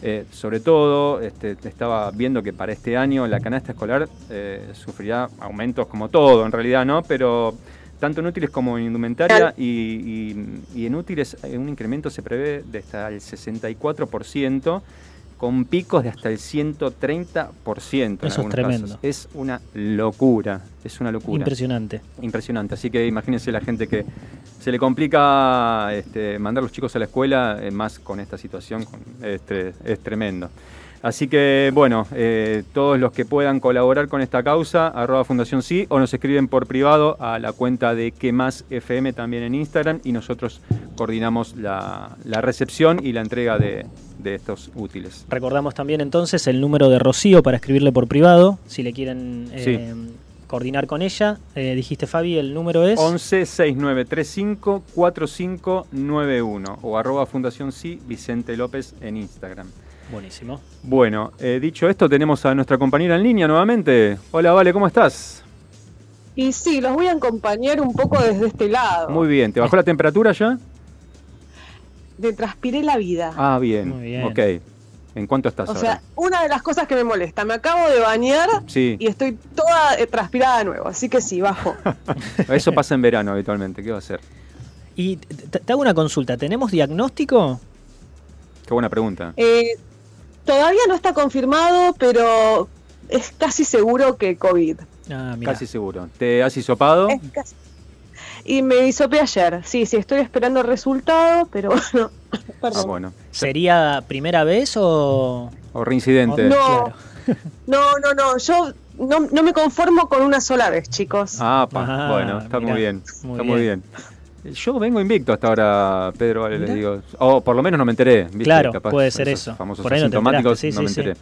Eh, sobre todo, este, estaba viendo que para este año la canasta escolar eh, sufrirá aumentos como todo, en realidad, ¿no? Pero tanto en útiles como en indumentaria y, y- y en útiles eh, un incremento se prevé de hasta el 64%, con picos de hasta el 130% en Eso es algunos tremendo. casos. Es una locura, es una locura. Impresionante. Impresionante. Así que imagínense la gente que se le complica este, mandar a los chicos a la escuela, eh, más con esta situación, con- este, es tremendo. Así que, bueno, eh, todos los que puedan colaborar con esta causa, arroba Fundación Sí, o nos escriben por privado a la cuenta de Que Más FM también en Instagram y nosotros coordinamos la, la recepción y la entrega de, de estos útiles. Recordamos también entonces el número de Rocío para escribirle por privado, si le quieren eh, coordinar con ella. Eh, dijiste, Fabi, el número es... 11 6935 4591 o arroba Fundación Sí Vicente López en Instagram. Buenísimo. Bueno, eh, dicho esto, tenemos a nuestra compañera en línea nuevamente. Hola, Vale, ¿cómo estás? Y sí, los voy a acompañar un poco desde este lado. Muy bien, ¿te bajó la temperatura ya? De transpiré la vida. Ah, bien. Muy bien. Ok. ¿En cuánto estás o ahora? sea, una de las cosas que me molesta, me acabo de bañar Sí, y estoy toda eh, transpirada de nuevo, así que sí, bajo. <laughs> eso pasa en verano habitualmente. ¿Qué va a hacer? Y te, te hago una consulta, ¿tenemos diagnóstico? Qué buena pregunta. Eh, todavía no está confirmado, pero es casi seguro que COVID. Ah. Casi seguro. ¿Te has hisopado? Es casi- Y me hisopé ayer. Sí, sí, estoy esperando el resultado, pero <laughs> bueno. Ah, bueno. ¿Sería primera vez o...? O reincidente. No, Claro. <laughs> no, no, no. Yo no, no me conformo con una sola vez, chicos. Ah, pa, Ah, bueno, está mirá. muy bien. Muy está muy bien. Yo vengo invicto hasta ahora, Pedro, vale, les digo. O por lo menos no me enteré. ¿viste? Claro, Capaz puede ser eso. Famosos Por ahí asintomáticos, sí, no sí, me sí. enteré.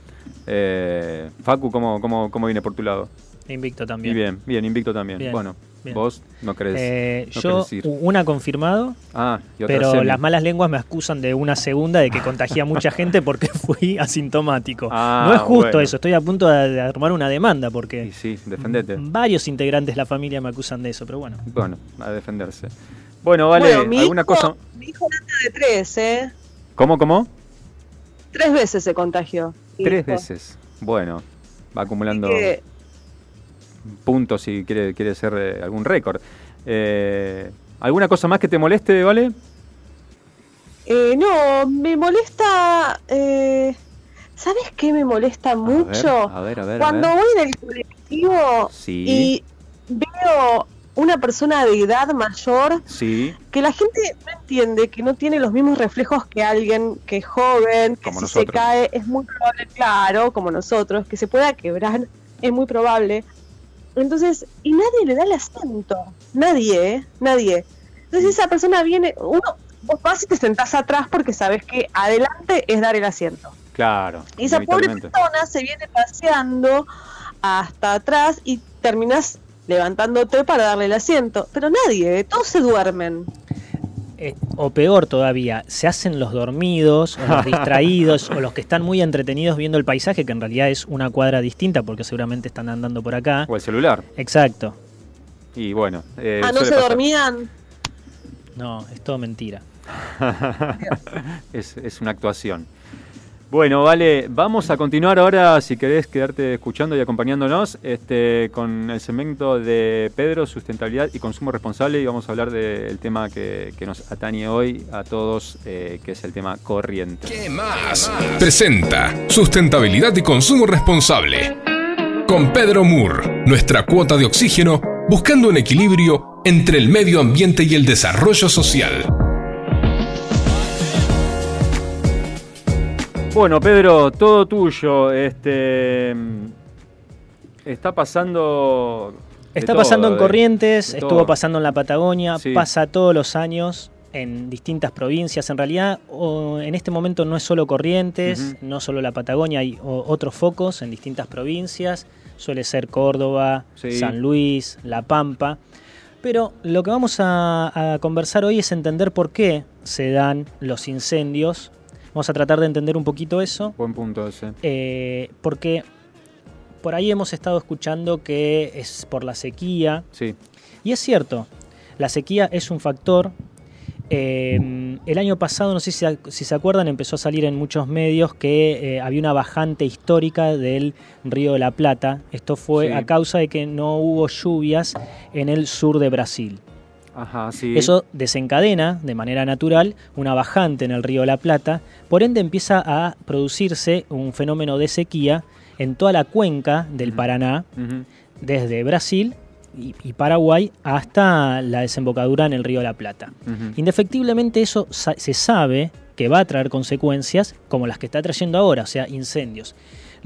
Eh, Facu, ¿cómo, cómo, ¿cómo viene por tu lado? Invicto Y también. bien, bien, invicto también. Bien, bueno, bien. vos no crees. Eh, no yo, una confirmado, Ah, y otra pero semi. las malas lenguas me acusan de una segunda de que contagié a mucha gente porque <laughs> fui asintomático. Ah, no es justo bueno. eso, estoy a punto de, armar una demanda Y porque sí, defendete. varios integrantes de la familia me acusan de eso, pero bueno. Bueno, a defenderse. Bueno, vale, Bueno, mi ¿alguna hijo, cosa? Mi hijo nace de tres, ¿eh? ¿Cómo, cómo? Tres veces se contagió. Tres hijo. veces. Bueno, va acumulando que, puntos si quiere, quiere hacer eh, algún récord. Eh, ¿Alguna cosa más que te moleste, vale? eh, no, me molesta. Eh, ¿Sabes qué me molesta mucho? A ver, a ver, a ver. Cuando voy en el colectivo Sí. y veo una persona de edad mayor Sí, que la gente no entiende que no tiene los mismos reflejos que alguien que es joven, que Como si nosotros. se cae es muy probable, claro, como nosotros, que se pueda quebrar es muy probable. Entonces, y nadie le da el asiento, nadie, ¿eh? nadie. Entonces esa persona viene, uno, vos vas y te sentás atrás porque sabes que adelante es dar el asiento. claro. Y esa pobre persona se viene paseando hasta atrás y terminas levantándote para darle el asiento. Pero nadie, todos se duermen. Eh, o peor todavía, se hacen los dormidos, o los <laughs> distraídos, o los que están muy entretenidos viendo el paisaje, que en realidad es una cuadra distinta porque seguramente están andando por acá. O el celular. Exacto. Y bueno. eh, ah, no se pasar. dormían. No, es todo mentira. <laughs> es, es una actuación. Bueno, vale, vamos a continuar ahora, si querés quedarte escuchando y acompañándonos, este, con el segmento de Pedro, sustentabilidad y consumo responsable, y vamos a hablar del tema que, que nos atañe hoy a todos, eh, que es el tema corriente. ¿Qué más? Presenta Sustentabilidad y Consumo Responsable. Con Pedro Moore, nuestra cuota de oxígeno, buscando un equilibrio entre el medio ambiente y el desarrollo social. Bueno, Pedro, todo tuyo. Este está pasando. Está todo, pasando en de- Corrientes, estuvo todo. pasando en la Patagonia, Sí. pasa todos los años en distintas provincias. En realidad, o- en este momento no es solo Corrientes, no solo la Patagonia, hay o- otros focos en distintas provincias. Suele ser Córdoba, Sí. San Luis, La Pampa. Pero lo que vamos a, a conversar hoy es entender por qué se dan los incendios. Vamos a tratar de entender un poquito eso. Buen punto ese. Eh, porque por ahí hemos estado escuchando que es por la sequía, Sí, y es cierto, la sequía es un factor. Eh, el año pasado, no sé si, se- si se acuerdan, empezó a salir en muchos medios que eh, había una bajante histórica del río de la Plata. Esto fue Sí. a causa de que no hubo lluvias en el sur de Brasil. Ajá, sí. Eso desencadena de manera natural una bajante en el río la Plata, por ende empieza a producirse un fenómeno de sequía en toda la cuenca del. Paraná, desde Brasil y, Paraguay hasta la desembocadura en el río la Plata. Indefectiblemente eso se sabe que va a traer consecuencias como las que está trayendo ahora, o sea, incendios.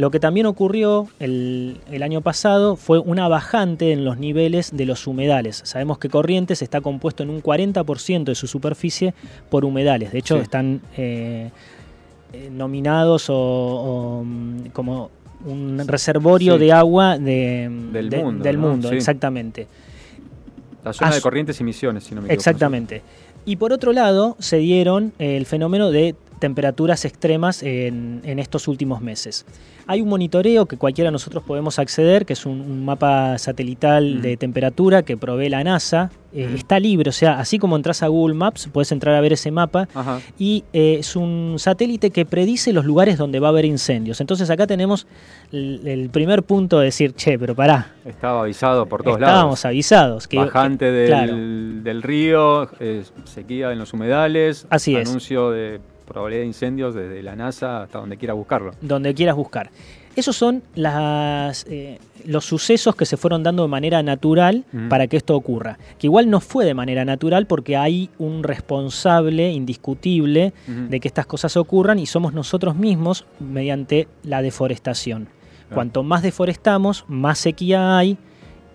Lo que también ocurrió el, el año pasado fue una bajante en los niveles de los humedales. Sabemos que Corrientes está compuesto en un 40% de su superficie por humedales. De hecho, Sí. están eh, eh, nominados o, o, mm, como un reservorio Sí. de agua de- Del de- mundo, del ¿no? mundo, Sí. exactamente. La zona de corrientes y misiones, si no me equivoco. Exactamente. Y por otro lado, se dieron eh, el fenómeno de temperaturas extremas en, en estos últimos meses. Hay un monitoreo que cualquiera de nosotros podemos acceder, que es un, un mapa satelital Mm. de temperatura que provee la NASA. Eh, Mm. Está libre, o sea, así como entras a Google Maps, puedes entrar a ver ese mapa. Ajá. Y eh, es un satélite que predice los lugares donde va a haber incendios. Entonces acá tenemos el, el primer punto de decir, che, pero pará, Estaba avisado por todos estábamos lados. avisados. Que, Bajante que- del, claro. del río, eh, sequía en los humedales, Así es. anuncio de probabilidad de incendios desde la NASA hasta donde quiera buscarlo. donde quieras buscar. Esos son las, eh, los sucesos que se fueron dando de manera natural para que esto ocurra. Que igual no fue de manera natural porque hay un responsable indiscutible de que estas cosas ocurran y somos nosotros mismos mediante la deforestación. Claro. Cuanto más deforestamos, más sequía hay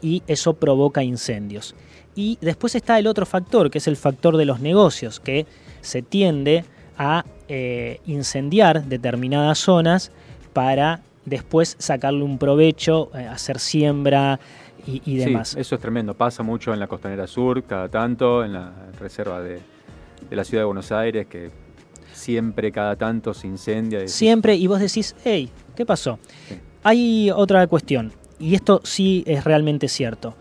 y eso provoca incendios. Y después está el otro factor, que es el factor de los negocios, que se tiende a eh, incendiar determinadas zonas para después sacarle un provecho, eh, hacer siembra y, y demás. Sí, eso es tremendo. Pasa mucho en la costanera sur, cada tanto, en la reserva de, de la ciudad de Buenos Aires, que siempre, cada tanto se incendia. Siempre, y vos decís, hey, ¿qué pasó? Sí. Hay otra cuestión, y esto sí es realmente cierto.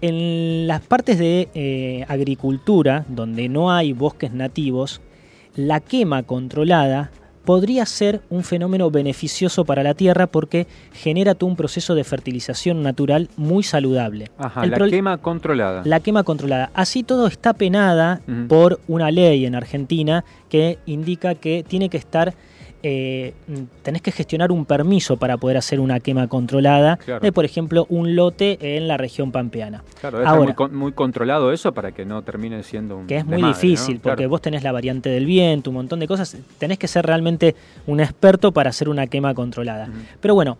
En las partes de eh, agricultura, donde no hay bosques nativos, la quema controlada podría ser un fenómeno beneficioso para la tierra porque genera todo un proceso de fertilización natural muy saludable. Ajá, El la quema controlada. la quema controlada. Así todo está penada por una ley en Argentina que indica que tiene que estar, eh, tenés que gestionar un permiso para poder hacer una quema controlada Claro. de, por ejemplo, un lote en la región pampeana. Claro, Ahora- muy, con- muy controlado eso para que no termine siendo un. Que es muy difícil, ¿no? porque Claro. vos tenés la variante del viento, un montón de cosas. Tenés que ser realmente un experto para hacer una quema controlada. Pero bueno,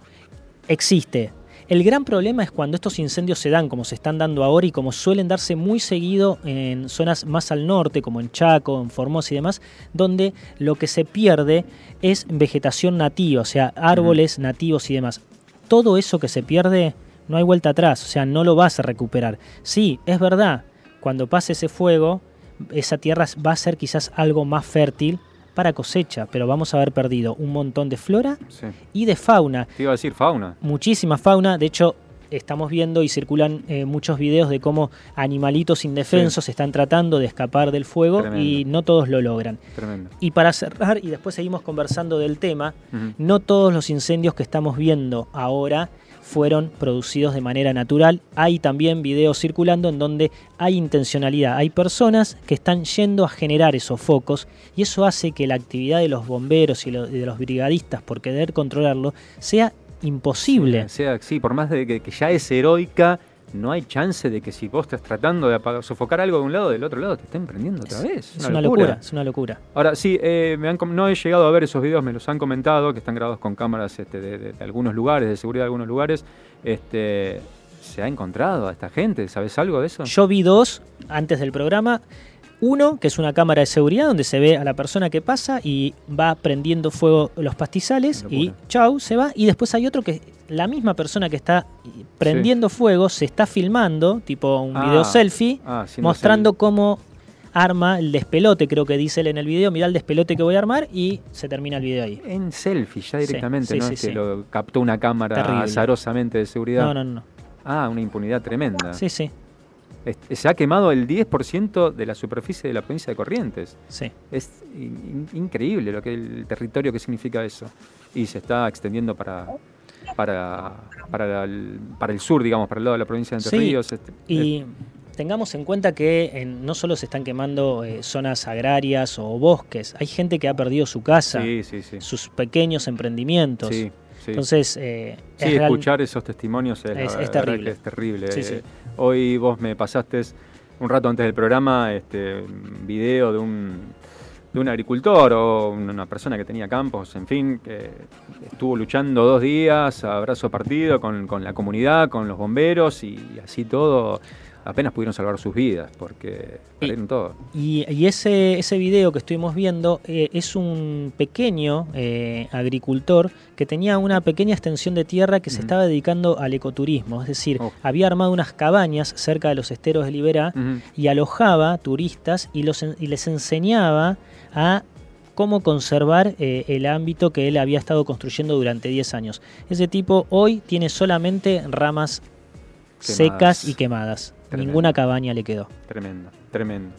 existe. El gran problema es cuando estos incendios se dan como se están dando ahora y como suelen darse muy seguido en zonas más al norte, como en Chaco, en Formosa y demás, donde lo que se pierde es vegetación nativa, o sea, árboles nativos y demás. Todo eso que se pierde no hay vuelta atrás, o sea, no lo vas a recuperar. Sí, es verdad, cuando pase ese fuego, esa tierra va a ser quizás algo más fértil para cosecha, pero vamos a haber perdido un montón de flora Sí. y de fauna Te iba a decir fauna. muchísima fauna. De hecho, estamos viendo y circulan eh, muchos videos de cómo animalitos indefensos están tratando de escapar del fuego Tremendo. y no todos lo logran. Tremendo. Y para cerrar, y después seguimos conversando del tema, no todos los incendios que estamos viendo ahora fueron producidos de manera natural. Hay también videos circulando en donde hay intencionalidad. Hay personas que están yendo a generar esos focos y eso hace que la actividad de los bomberos y de los brigadistas por querer controlarlo sea imposible. O sea, sí, por más de que, que ya es heroica, no hay chance de que si vos estás tratando de apagar, sofocar algo de un lado, del otro lado, te estén prendiendo otra vez. Es una locura, es una locura. Ahora, sí, eh, me han com- no he llegado a ver esos videos, me los han comentado, que están grabados con cámaras este, de, de- de algunos lugares, de seguridad de algunos lugares. Este, ¿Se ha encontrado a esta gente? ¿Sabes algo de eso? Yo vi dos antes del programa. Uno, que es una cámara de seguridad donde se ve a la persona que pasa y va prendiendo fuego los pastizales y chau, se va. Y después hay otro que la misma persona que está prendiendo fuego se está filmando, tipo un Ah, video selfie, ah, mostrando cómo arma el despelote, creo que dice él en el video, mira el despelote que voy a armar y se termina el video ahí. En selfie, ya Sí, directamente, sí, ¿no? sí, es que sí. lo captó una cámara azarosamente de seguridad. No, no, no. Ah, una impunidad tremenda. Sí, sí, se ha quemado el 10% de la superficie de la provincia de Corrientes. sí. Es in- in- increíble lo que el territorio que significa eso. Y se está extendiendo para para, para, el, para el sur, digamos, para el lado de la provincia de Entre Sí, Ríos. este, Y tengamos en cuenta que en- no solo se están quemando eh, zonas agrarias o bosques, hay gente que ha perdido su casa, sí, sí, sí. sus pequeños emprendimientos. Sí, sí. Entonces, eh, Sí, es real- escuchar esos testimonios es, la es- es terrible. es terrible. Sí, Eh, sí. Hoy vos me pasaste un rato antes del programa este un video de un, de un agricultor o una persona que tenía campos, en fin, que estuvo luchando dos días a brazo partido con, con la comunidad, con los bomberos y así todo. Apenas pudieron salvar sus vidas porque perdieron todo. Y, y ese, ese video que estuvimos viendo eh, es un pequeño eh, agricultor que tenía una pequeña extensión de tierra que se estaba dedicando al ecoturismo. Es decir, Oh. había armado unas cabañas cerca de los esteros de Liberá y alojaba turistas y, los, y les enseñaba a cómo conservar eh, el ámbito que él había estado construyendo durante 10 años. Ese tipo hoy tiene solamente ramas secas y quemadas. Tremendo. Ninguna cabaña le quedó. Tremendo, tremendo.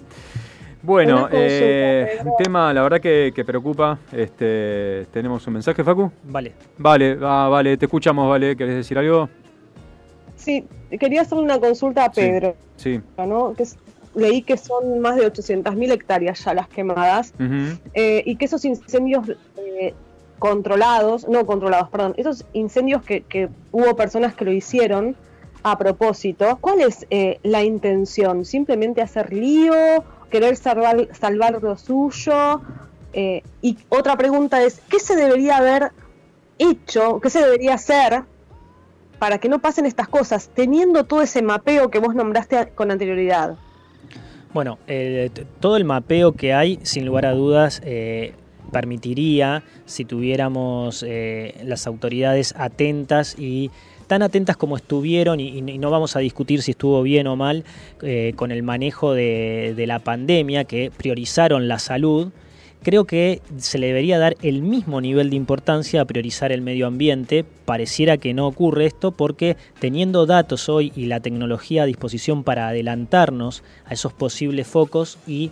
Bueno, eh, tema, la verdad que, que preocupa. Este, tenemos un mensaje, Facu. Vale. Vale, ah, vale, te escuchamos, vale. ¿Querés decir algo? Sí, quería hacer una consulta a Sí. Pedro, Sí, ¿no? Que es- leí que son más de 800.000 hectáreas ya las quemadas eh, y que esos incendios eh, controlados, no controlados, perdón, esos incendios que, que hubo personas que lo hicieron a propósito, ¿cuál es eh, la intención? ¿Simplemente hacer lío? ¿Querer salvar, lo suyo? Eh, y otra pregunta es, ¿qué se debería haber hecho? ¿Qué se debería hacer para que no pasen estas cosas, teniendo todo ese mapeo que vos nombraste con anterioridad? Bueno, eh, todo el mapeo que hay, sin lugar a dudas, permitiría, si tuviéramos las autoridades atentas y tan atentas como estuvieron, y, no vamos a discutir si estuvo bien o mal eh, con el manejo de, de la pandemia, que priorizaron la salud, creo que se le debería dar el mismo nivel de importancia a priorizar el medio ambiente. Pareciera que no ocurre esto porque teniendo datos hoy y la tecnología a disposición para adelantarnos a esos posibles focos y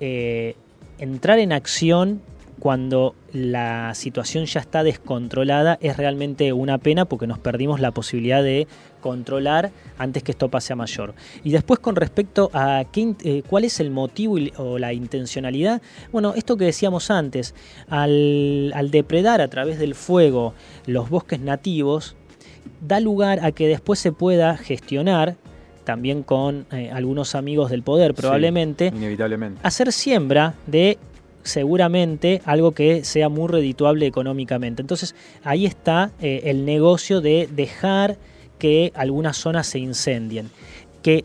eh, entrar en acción cuando la situación ya está descontrolada es realmente una pena porque nos perdimos la posibilidad de controlar antes que esto pase a mayor. Y después con respecto a qué, eh, cuál es el motivo y- o la intencionalidad, bueno, esto que decíamos antes, al, al depredar a través del fuego los bosques nativos, da lugar a que después se pueda gestionar, también con eh, algunos amigos del poder probablemente, Sí, inevitablemente. hacer siembra de seguramente algo que sea muy redituable económicamente. Entonces ahí está eh, el negocio de dejar que algunas zonas se incendien. Que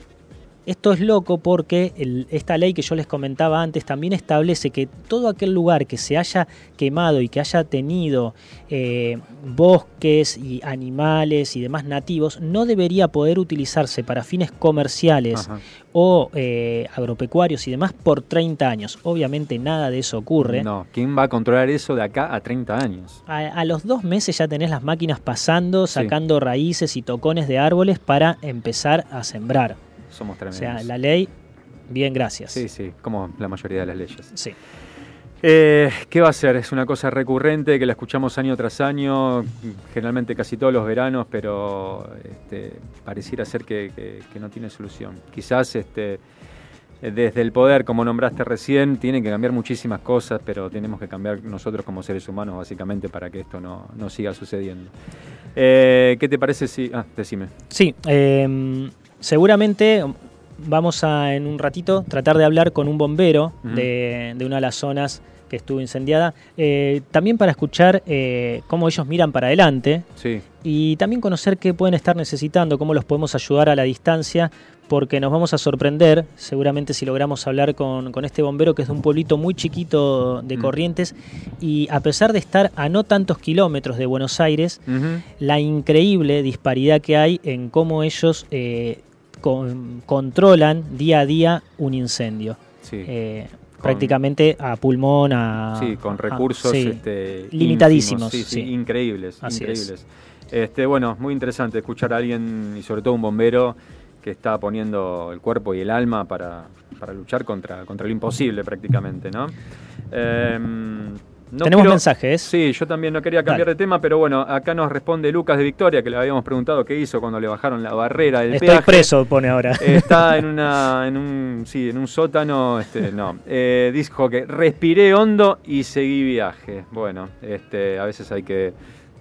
esto es loco porque el- esta ley que yo les comentaba antes también establece que todo aquel lugar que se haya quemado y que haya tenido eh, bosques y animales y demás nativos no debería poder utilizarse para fines comerciales Ajá. o eh, agropecuarios y demás por 30 años. Obviamente nada de eso ocurre. No, ¿quién va a controlar eso de acá a 30 años? A, a los dos meses ya tenés las máquinas pasando, Sí. sacando raíces y tocones de árboles para empezar a sembrar. Somos O tremendos. sea, la ley, bien, gracias. Sí, sí, como la mayoría de las leyes. Sí. Eh, ¿Qué va a ser? Es una cosa recurrente que la escuchamos año tras año, generalmente casi todos los veranos, pero este, pareciera ser que, que- que no tiene solución. Quizás este, desde el poder, como nombraste recién, tienen que cambiar muchísimas cosas, pero tenemos que cambiar nosotros como seres humanos, básicamente, para que esto no, no siga sucediendo. Eh, ¿Qué te parece si... Ah, decime. Sí, eh, seguramente vamos a en un ratito tratar de hablar con un bombero de, de una de las zonas que estuvo incendiada, eh, también para escuchar eh, cómo ellos miran para adelante Sí, y también conocer qué pueden estar necesitando, cómo los podemos ayudar a la distancia, porque nos vamos a sorprender, seguramente si logramos hablar con, con este bombero que es de un pueblito muy chiquito de Mm. Corrientes, y a pesar de estar a no tantos kilómetros de Buenos Aires, la increíble disparidad que hay en cómo ellos eh, con- controlan día a día un incendio. sí. Eh, Con- prácticamente a pulmón, a... Sí, con a- recursos sí. este, Limitadísimos, ínfimos, sí, increíbles, es. increíbles. Este, bueno, muy interesante escuchar a alguien y sobre todo un bombero que está poniendo el cuerpo y el alma para, para luchar contra, contra lo imposible prácticamente, ¿no? Em, no Tenemos quiero- mensajes. Sí, yo también no quería cambiar Dale. de tema, pero bueno, acá nos responde Lucas de Victoria, que le habíamos preguntado qué hizo cuando le bajaron la barrera del Estoy peaje. preso, pone ahora. Está <laughs> en una, en un, sí, en un sótano, este, no. Eh, dijo que respiré hondo y seguí viaje. Bueno, este, a veces hay que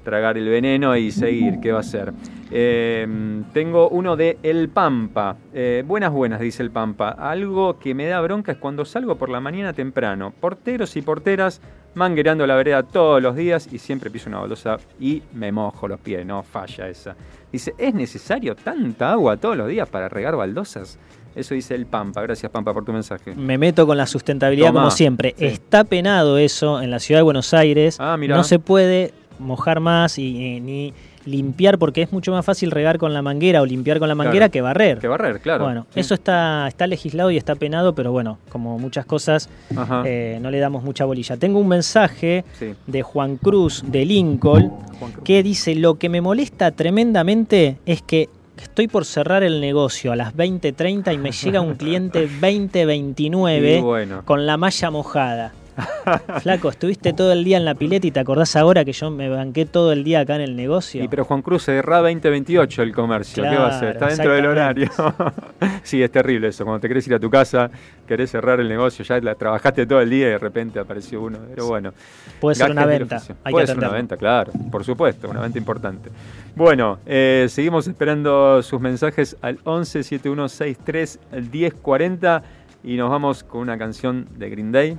tragar el veneno y seguir. ¿Qué va a ser? Eh, tengo uno de El Pampa. Eh, buenas, buenas, dice El Pampa. Algo que me da bronca es cuando salgo por la mañana temprano. Porteros y porteras manguereando la vereda todos los días y siempre piso una baldosa y me mojo los pies. No falla esa. Dice, ¿es necesario tanta agua todos los días para regar baldosas? Eso dice El Pampa. Gracias, Pampa, por tu mensaje. Me meto con la sustentabilidad Tomá. como siempre. Sí. Está penado eso en la ciudad de Buenos Aires. Ah. No se puede mojar más y, eh, ni limpiar porque es mucho más fácil regar con la manguera o limpiar con la manguera Claro. que barrer. Que barrer, claro. Bueno, Sí. eso está, está legislado y está penado, pero bueno, como muchas cosas, eh, no le damos mucha bolilla. Tengo un mensaje Sí. de Juan Cruz de Lincoln Cruz. que dice, lo que me molesta tremendamente es que estoy por cerrar el negocio a las 20.30 y me llega un cliente <laughs> 20.29 Y bueno. con la malla mojada. <laughs> Flaco, estuviste todo el día en la pileta y te acordás ahora que yo me banqué todo el día acá en el negocio. Y pero Juan Cruz cerrá 2028 el comercio. ¿Qué va a hacer? Está dentro del horario. <laughs> sí, es terrible eso. Cuando te querés ir a tu casa, querés cerrar el negocio, ya la trabajaste todo el día y de repente apareció uno. Pero bueno. Puede ser una venta. Puede ser una venta, claro. Por supuesto, una venta importante. Bueno, eh, seguimos esperando sus mensajes al 11 7163 1040 y nos vamos con una canción de Green Day.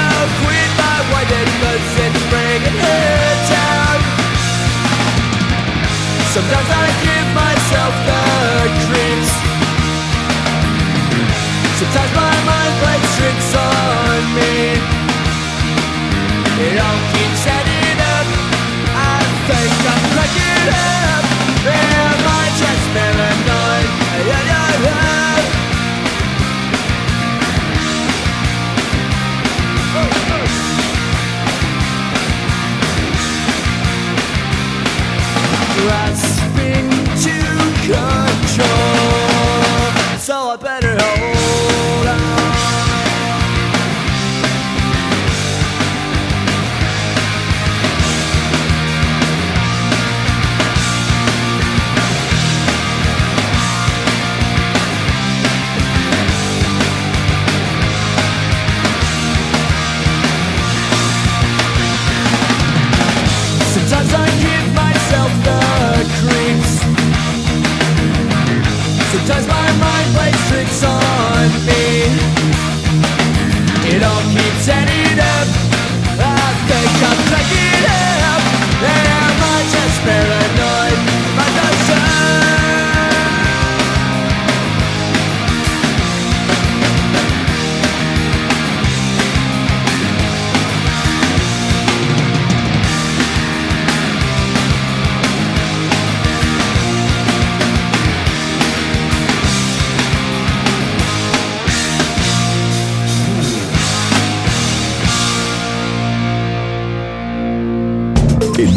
my quit my bringing down. Sometimes I give myself the creeps. Sometimes my mind plays tricks on me. It all keeps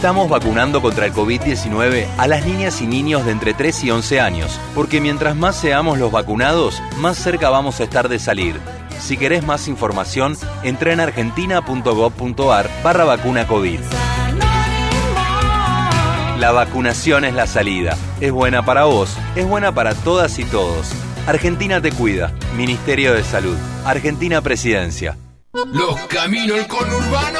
Estamos vacunando contra el COVID-19 a las niñas y niños de entre 3 y 11 años, porque mientras más seamos los vacunados, más cerca vamos a estar de salir. Si querés más información, entra en argentina.gov.ar barra vacuna COVID. La vacunación es la salida. Es buena para vos, es buena para todas y todos. Argentina te cuida. Ministerio de Salud. Argentina Presidencia. Los caminos del conurbano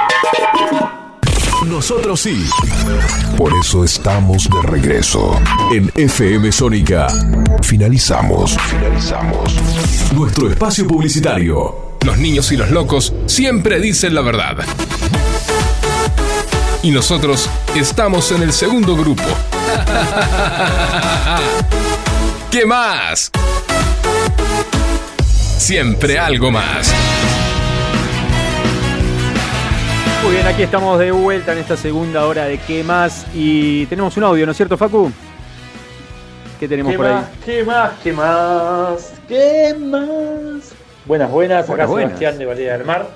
Nosotros sí. Por eso estamos de regreso. En FM Sónica Finalizamos. Finalizamos. nuestro espacio publicitario. Los niños y los locos siempre dicen la verdad. Y nosotros estamos en el segundo grupo. <laughs> ¿Qué más? Siempre algo más. Muy bien, aquí estamos de vuelta en esta segunda hora de ¿Qué más? Y tenemos un audio, ¿no es cierto, Facu? ¿Qué tenemos ¿Qué por más? ahí? ¿Qué más? ¿Qué más? ¿Qué más? Buenas, buenas. Acá Buenas, buenas. Sebastián de Valera del Mar.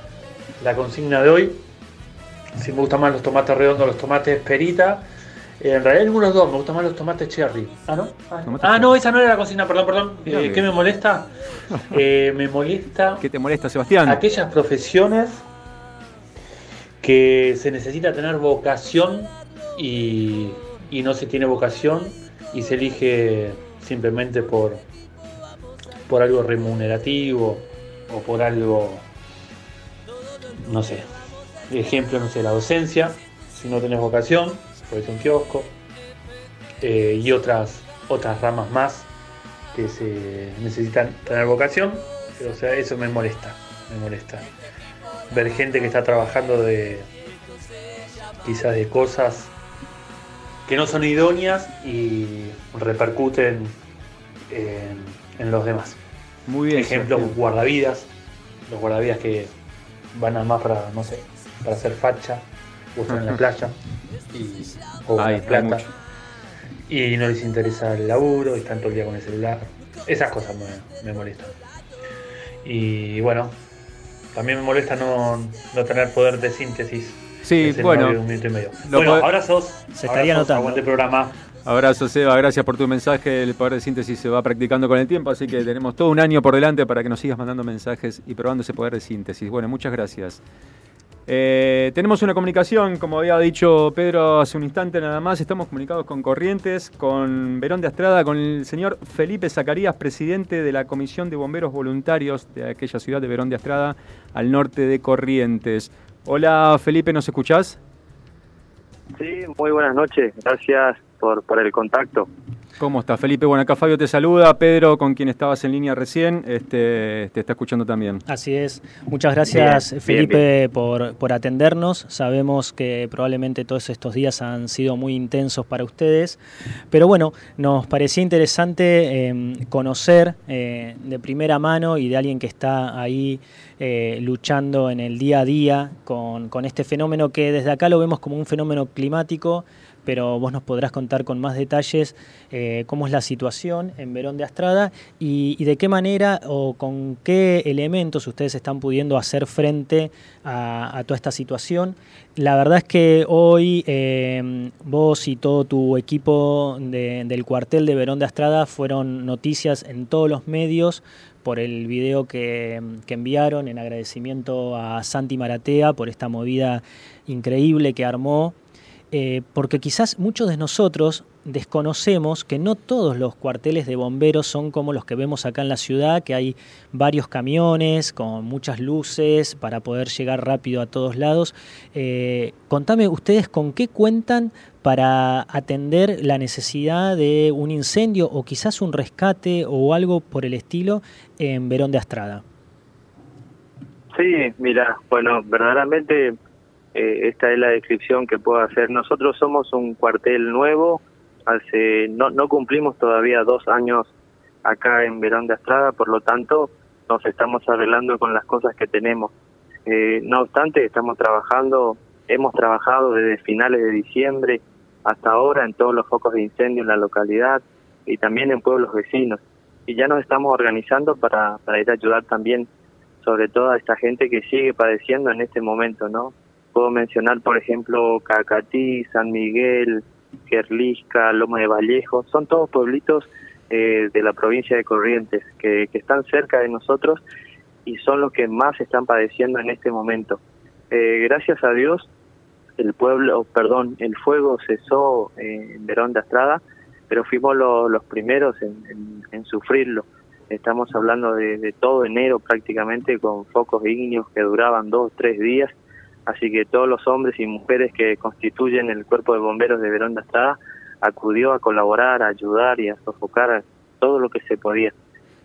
La consigna de hoy. Si me gustan más los tomates redondos, los tomates perita. Eh, en realidad ninguno de los dos, me gustan más los tomates cherry. Ah, ¿no? Ah, no, ah, no, esa no era la consigna, perdón, perdón. Eh, ¿Qué me molesta? <laughs> Eh, me molesta ¿Qué te molesta, Sebastián? aquellas profesiones que se necesita tener vocación y, y no se tiene vocación y se elige simplemente por, por algo remunerativo o por algo, no sé, ejemplo, no sé, la docencia, si no tenés vocación, puedes un kiosco, eh, y otras, otras ramas más que se necesitan tener vocación, o sea, eso me molesta, me molesta. Ver gente que está trabajando de quizás de cosas que no son idóneas y repercuten en, en los demás. Muy bien. Ejemplo, Sebastián. guardavidas, los guardavidas que van a más para, no sé, para hacer facha o están en la <laughs> playa y, o ganar hay plata y no les interesa el laburo y están todo el día con el celular. Esas cosas me, me molestan. Y bueno, también me molesta no, no tener poder de síntesis. Sí, bueno. un minuto y medio. Bueno, abrazos. Se estaría abrazos, notando. Aguante programa. Abrazo, Seba. Gracias por tu mensaje. El poder de síntesis se va practicando con el tiempo, así que tenemos todo un año por delante para que nos sigas mandando mensajes y probando ese poder de síntesis. Bueno, muchas gracias. Eh, tenemos una comunicación, como había dicho Pedro hace un instante nada más, estamos comunicados con Corrientes, con Verón de Astrada, con el señor Felipe Zacarías, presidente de la Comisión de Bomberos Voluntarios de aquella ciudad de Verón de Astrada, al norte de Corrientes. Hola Felipe, ¿nos escuchás? Sí, muy buenas noches. Gracias por, por el contacto. ¿Cómo estás, Felipe? Bueno, acá Fabio te saluda, Pedro, con quien estabas en línea recién, este, te está escuchando también. Así es. Muchas gracias, Bien, Felipe, bien, Por, por atendernos. Sabemos que probablemente todos estos días han sido muy intensos para ustedes, pero bueno, nos parecía interesante eh, conocer eh, de primera mano y de alguien que está ahí eh, luchando en el día a día con, con este fenómeno que desde acá lo vemos como un fenómeno climático pero vos nos podrás contar con más detalles eh, cómo es la situación en Verón de Astrada y, de qué manera o con qué elementos ustedes están pudiendo hacer frente a, toda esta situación. La verdad es que hoy eh, vos y todo tu equipo de, del cuartel de Verón de Astrada fueron noticias en todos los medios por el video que enviaron en agradecimiento a Santi Maratea por esta movida increíble que armó eh, porque quizás muchos de nosotros desconocemos que no todos los cuarteles de bomberos son como los que vemos acá en la ciudad, que hay varios camiones con muchas luces para poder llegar rápido a todos lados. Eh, contame ustedes con qué cuentan para atender la necesidad de un incendio o quizás un rescate o algo por el estilo en Verón de Astrada. Sí, mira, bueno, verdaderamente eh, esta es la descripción que puedo hacer. Nosotros somos un cuartel nuevo, hace no, no cumplimos todavía dos años acá en Verón de Astrada, por lo tanto nos estamos arreglando con las cosas que tenemos. Eh, no obstante, estamos trabajando, hemos trabajado desde finales de diciembre hasta ahora en todos los focos de incendio en la localidad y también en pueblos vecinos. Y ya nos estamos organizando para, para ir a ayudar también sobre todo a esta gente que sigue padeciendo en este momento, ¿no? Puedo mencionar, por ejemplo, Cacatí, San Miguel, Gerlisca, Loma de Vallejo, son todos pueblitos eh, de la provincia de Corrientes que, están cerca de nosotros y son los que más están padeciendo en este momento. Eh, gracias a Dios, el pueblo, perdón, el fuego cesó en Verón de Astrada, pero fuimos lo, los primeros en, sufrirlo. Estamos hablando de, de, todo enero prácticamente con focos ígneos que duraban dos, tres días. Así que todos los hombres y mujeres que constituyen el cuerpo de bomberos de Verón de Estrada acudió a colaborar, a ayudar y a sofocar todo lo que se podía.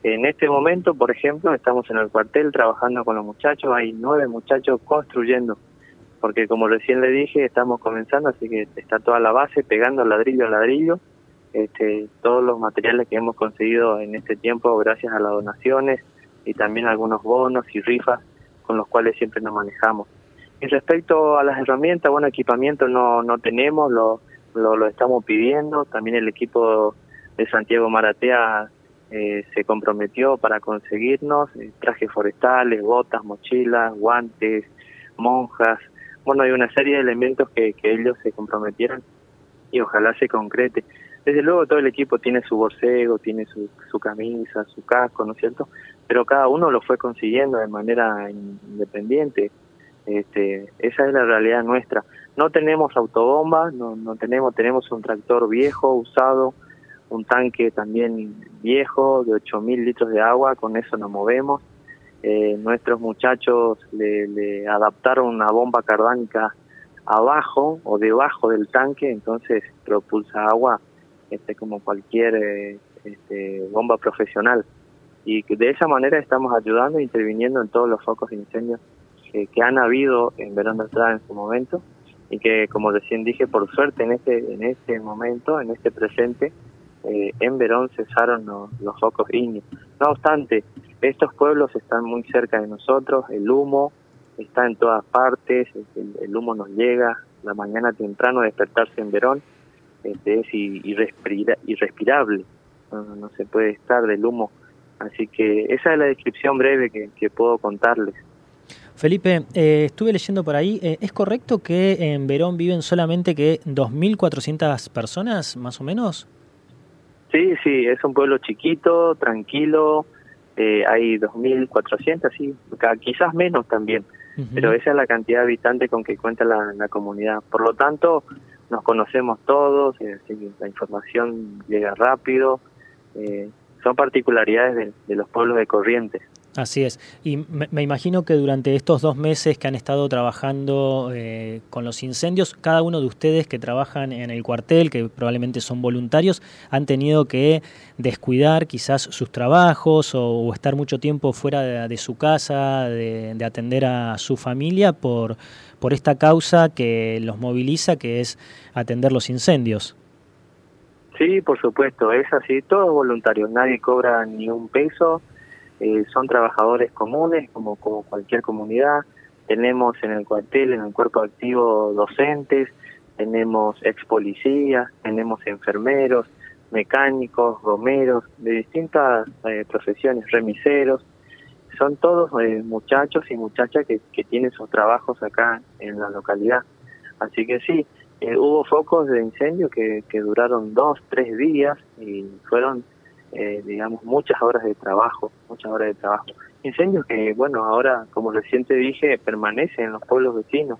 En este momento, por ejemplo, estamos en el cuartel trabajando con los muchachos. Hay nueve muchachos construyendo, porque como recién le dije, estamos comenzando, así que está toda la base pegando ladrillo a ladrillo este, todos los materiales que hemos conseguido en este tiempo gracias a las donaciones y también algunos bonos y rifas con los cuales siempre nos manejamos. Y respecto a las herramientas, bueno, equipamiento no, no tenemos, lo, lo, estamos pidiendo, también el equipo de Santiago Maratea eh, se comprometió para conseguirnos eh, trajes forestales, botas, mochilas, guantes, monjas, bueno, hay una serie de elementos que, que ellos se comprometieron y ojalá se concrete. Desde luego todo el equipo tiene su borcego, tiene su, su camisa, su casco, ¿no es cierto? Pero cada uno lo fue consiguiendo de manera independiente. Este, esa es la realidad nuestra. No tenemos autobomba, no, no tenemos, tenemos un tractor viejo, usado, un tanque también viejo de 8.000 litros de agua, con eso nos movemos. Eh, nuestros muchachos le, le adaptaron una bomba cardánica abajo o debajo del tanque, entonces propulsa agua este, como cualquier eh, este, bomba profesional. Y de esa manera estamos ayudando e interviniendo en todos los focos de incendios que, han habido en Verón de Estrada en su momento y que, como recién dije, por suerte en este, en este momento, en este presente, eh, en Verón cesaron los, los focos ígneos. No obstante, estos pueblos están muy cerca de nosotros, el humo está en todas partes, el, humo nos llega, la mañana temprano despertarse en Verón este, es irrespira, irrespirable, no, no, se puede estar del humo. Así que esa es la descripción breve que puedo contarles. Felipe, eh, estuve leyendo por ahí, eh, ¿es correcto que en Verón viven solamente que 2.400 personas, más o menos? Sí, sí, es un pueblo chiquito, tranquilo, eh, hay 2.400, sí, quizás menos también, uh -huh. pero esa es la cantidad de habitantes con que cuenta la, la comunidad. Por lo tanto, nos conocemos todos, eh, la información llega rápido, eh, son particularidades de, de, los pueblos de Corrientes. Así es. Y me, me imagino que durante estos dos meses que han estado trabajando eh, con los incendios, cada uno de ustedes que trabajan en el cuartel, que probablemente son voluntarios, han tenido que descuidar quizás sus trabajos o, estar mucho tiempo fuera de, su casa, de, de atender a su familia por, por esta causa que los moviliza, que es atender los incendios. Sí, por supuesto, es así, todos voluntarios, nadie cobra ni un peso, eh, son trabajadores comunes como, cualquier comunidad, tenemos en el cuartel, en el cuerpo activo docentes, tenemos ex policías, tenemos enfermeros, mecánicos, gomeros, de distintas eh, profesiones, remiseros, son todos eh, muchachos y muchachas que, que tienen sus trabajos acá en la localidad. Así que sí, eh, hubo focos de incendio que, que duraron dos, tres días y fueron, eh, digamos, muchas horas de trabajo, muchas horas de trabajo. Incendios que, bueno, ahora, como recién te dije, permanecen en los pueblos vecinos.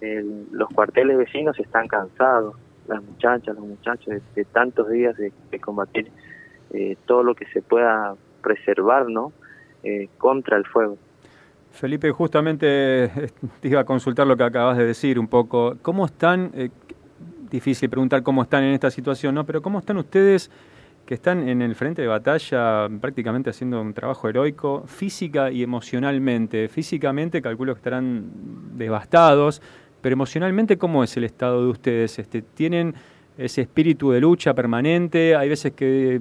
El- los cuarteles vecinos están cansados, las muchachas, los muchachos, de, tantos días de, de combatir eh, todo lo que se pueda preservar, ¿no? Eh, contra el fuego. Felipe, justamente eh, te iba a consultar lo que acabas de decir un poco. ¿Cómo están? eh, difícil preguntar cómo están en esta situación, ¿no? Pero ¿cómo están ustedes que están en el frente de batalla prácticamente haciendo un trabajo heroico física y emocionalmente? Físicamente calculo que estarán devastados, pero emocionalmente ¿cómo es el estado de ustedes? Este, ¿Tienen ese espíritu de lucha permanente? Hay veces que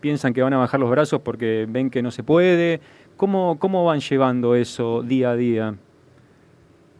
piensan que van a bajar los brazos porque ven que no se puede. ¿Cómo, cómo van llevando eso día a día?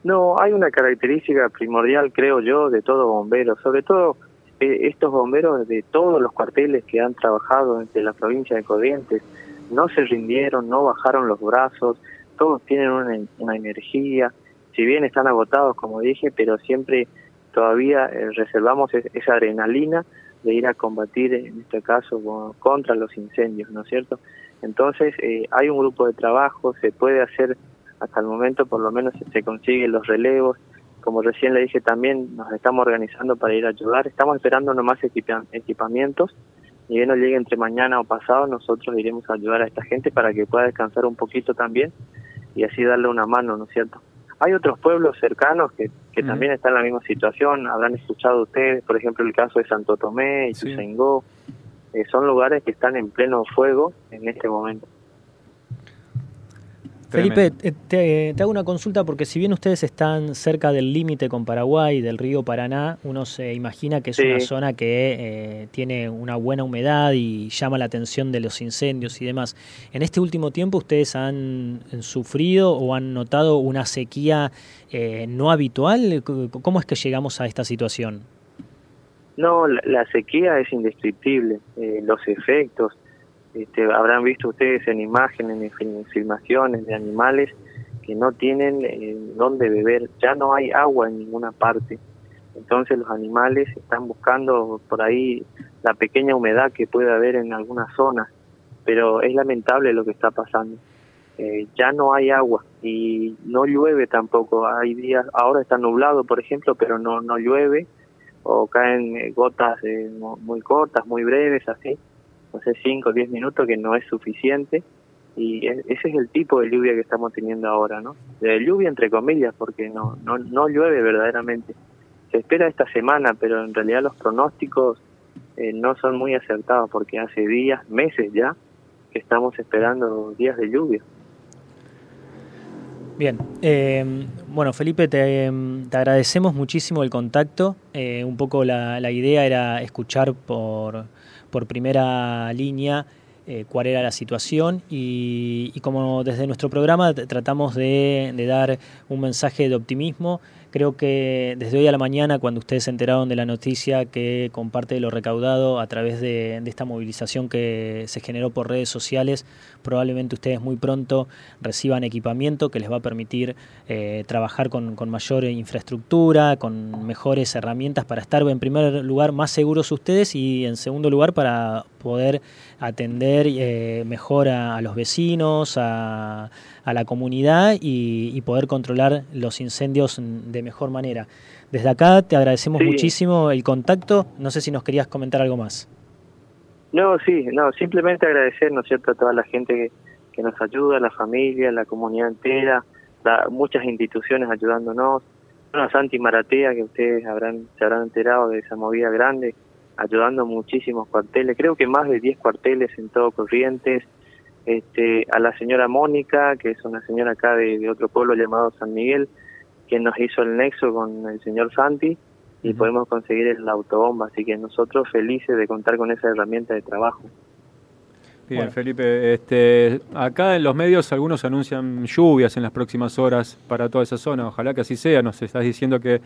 No, hay una característica primordial, creo yo, de todo bombero, sobre todo estos bomberos de todos los cuarteles que han trabajado entre la provincia de Corrientes, no se rindieron, no bajaron los brazos, todos tienen una, una energía, si bien están agotados, como dije, pero siempre todavía eh, reservamos es- esa adrenalina de ir a combatir, en este caso, con- contra los incendios, ¿no es cierto? Entonces, eh, hay un grupo de trabajo, se puede hacer hasta el momento por lo menos se consiguen los relevos. Como recién le dije también, nos estamos organizando para ir a ayudar. Estamos esperando nomás equipa- equipamientos. Y bien nos llegue entre mañana o pasado, nosotros iremos a ayudar a esta gente para que pueda descansar un poquito también y así darle una mano, ¿no es cierto? Hay otros pueblos cercanos que, que también están en la misma situación, habrán escuchado ustedes, por ejemplo, el caso de Santo Tomé y Sí. Eh, son lugares que están en pleno fuego en este momento. Felipe, eh, te, te hago una consulta porque si bien ustedes están cerca del límite con Paraguay, del río Paraná, uno se imagina que es Sí. una zona que eh, tiene una buena humedad y llama la atención de los incendios y demás. En este último tiempo ustedes han sufrido o han notado una sequía eh, no habitual. ¿Cómo es que llegamos a esta situación? No, la, la sequía es indescriptible. Eh, los efectos, este, habrán visto ustedes en imágenes, en fil- filmaciones de animales que no tienen eh, dónde beber. Ya no hay agua en ninguna parte. Entonces los animales están buscando por ahí la pequeña humedad que puede haber en algunas zonas. Pero es lamentable lo que está pasando. Eh, ya no hay agua y no llueve tampoco. Hay días, ahora está nublado, por ejemplo, pero no, no llueve o caen eh, gotas eh, mu- muy cortas, muy breves, así, no sé, 5 o 10 minutos, que no es suficiente. Y ese es el tipo de lluvia que estamos teniendo ahora, ¿no? De lluvia entre comillas, porque no, no, no llueve verdaderamente. Se espera esta semana, pero en realidad los pronósticos eh, no son muy acertados, porque hace días, meses ya, que estamos esperando días de lluvia. Bien, eh, bueno Felipe, te, te agradecemos muchísimo el contacto. Eh, un poco la, la idea era escuchar por, por primera línea eh, cuál era la situación y, y como desde nuestro programa tratamos de dar un mensaje de optimismo. Creo que desde hoy a la mañana, cuando ustedes se enteraron de la noticia que con parte de lo recaudado a través de, esta movilización que se generó por redes sociales, probablemente ustedes muy pronto reciban equipamiento que les va a permitir eh, trabajar con mayor infraestructura, con mejores herramientas para estar en primer lugar más seguros ustedes y en segundo lugar para poder atender eh, mejor a, a los vecinos, a, a la comunidad y, y poder controlar los incendios de mejor manera. Desde acá te agradecemos Sí. muchísimo el contacto. No sé si nos querías comentar algo más. No, sí, no, simplemente agradecer, ¿no es cierto?, a toda la gente que, que nos ayuda, la familia, la comunidad entera, la- muchas instituciones ayudándonos. Bueno, Santi Maratea, que ustedes habrán se habrán enterado de esa movida grande, ayudando muchísimos cuarteles, creo que más de 10 cuarteles en todo Corrientes. Este, a la señora Mónica, que es una señora acá de, de otro pueblo llamado San Miguel, quien nos hizo el nexo con el señor Santi y podemos conseguir el autobomba, así que nosotros felices de contar con esa herramienta de trabajo. Bien, Bueno. Felipe, este, acá en los medios algunos anuncian lluvias en las próximas horas para toda esa zona. Ojalá que así sea. Nos estás diciendo que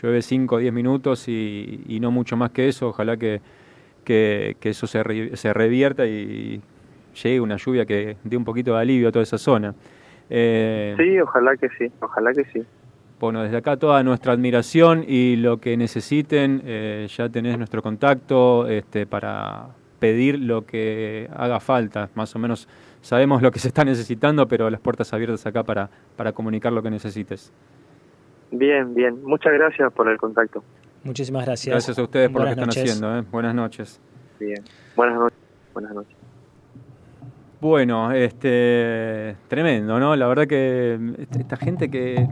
llueve 5 o 10 minutos y, y no mucho más que eso. Ojalá que, que, que eso se, re- se revierta y llegue una lluvia que dé un poquito de alivio a toda esa zona. Eh, Sí, ojalá que sí, ojalá que sí. Bueno, desde acá toda nuestra admiración y lo que necesiten, eh, ya tenés nuestro contacto este, para pedir lo que haga falta. Más o menos sabemos lo que se está necesitando, pero las puertas abiertas acá para, para comunicar lo que necesites. Bien, bien. Muchas gracias por el contacto. Muchísimas gracias. Gracias a ustedes por Buenas lo que están noches. haciendo. ¿eh? Buenas noches. Bien. Buenas noches. Buenas noches. Bueno, este tremendo, ¿no? La verdad que este- esta gente que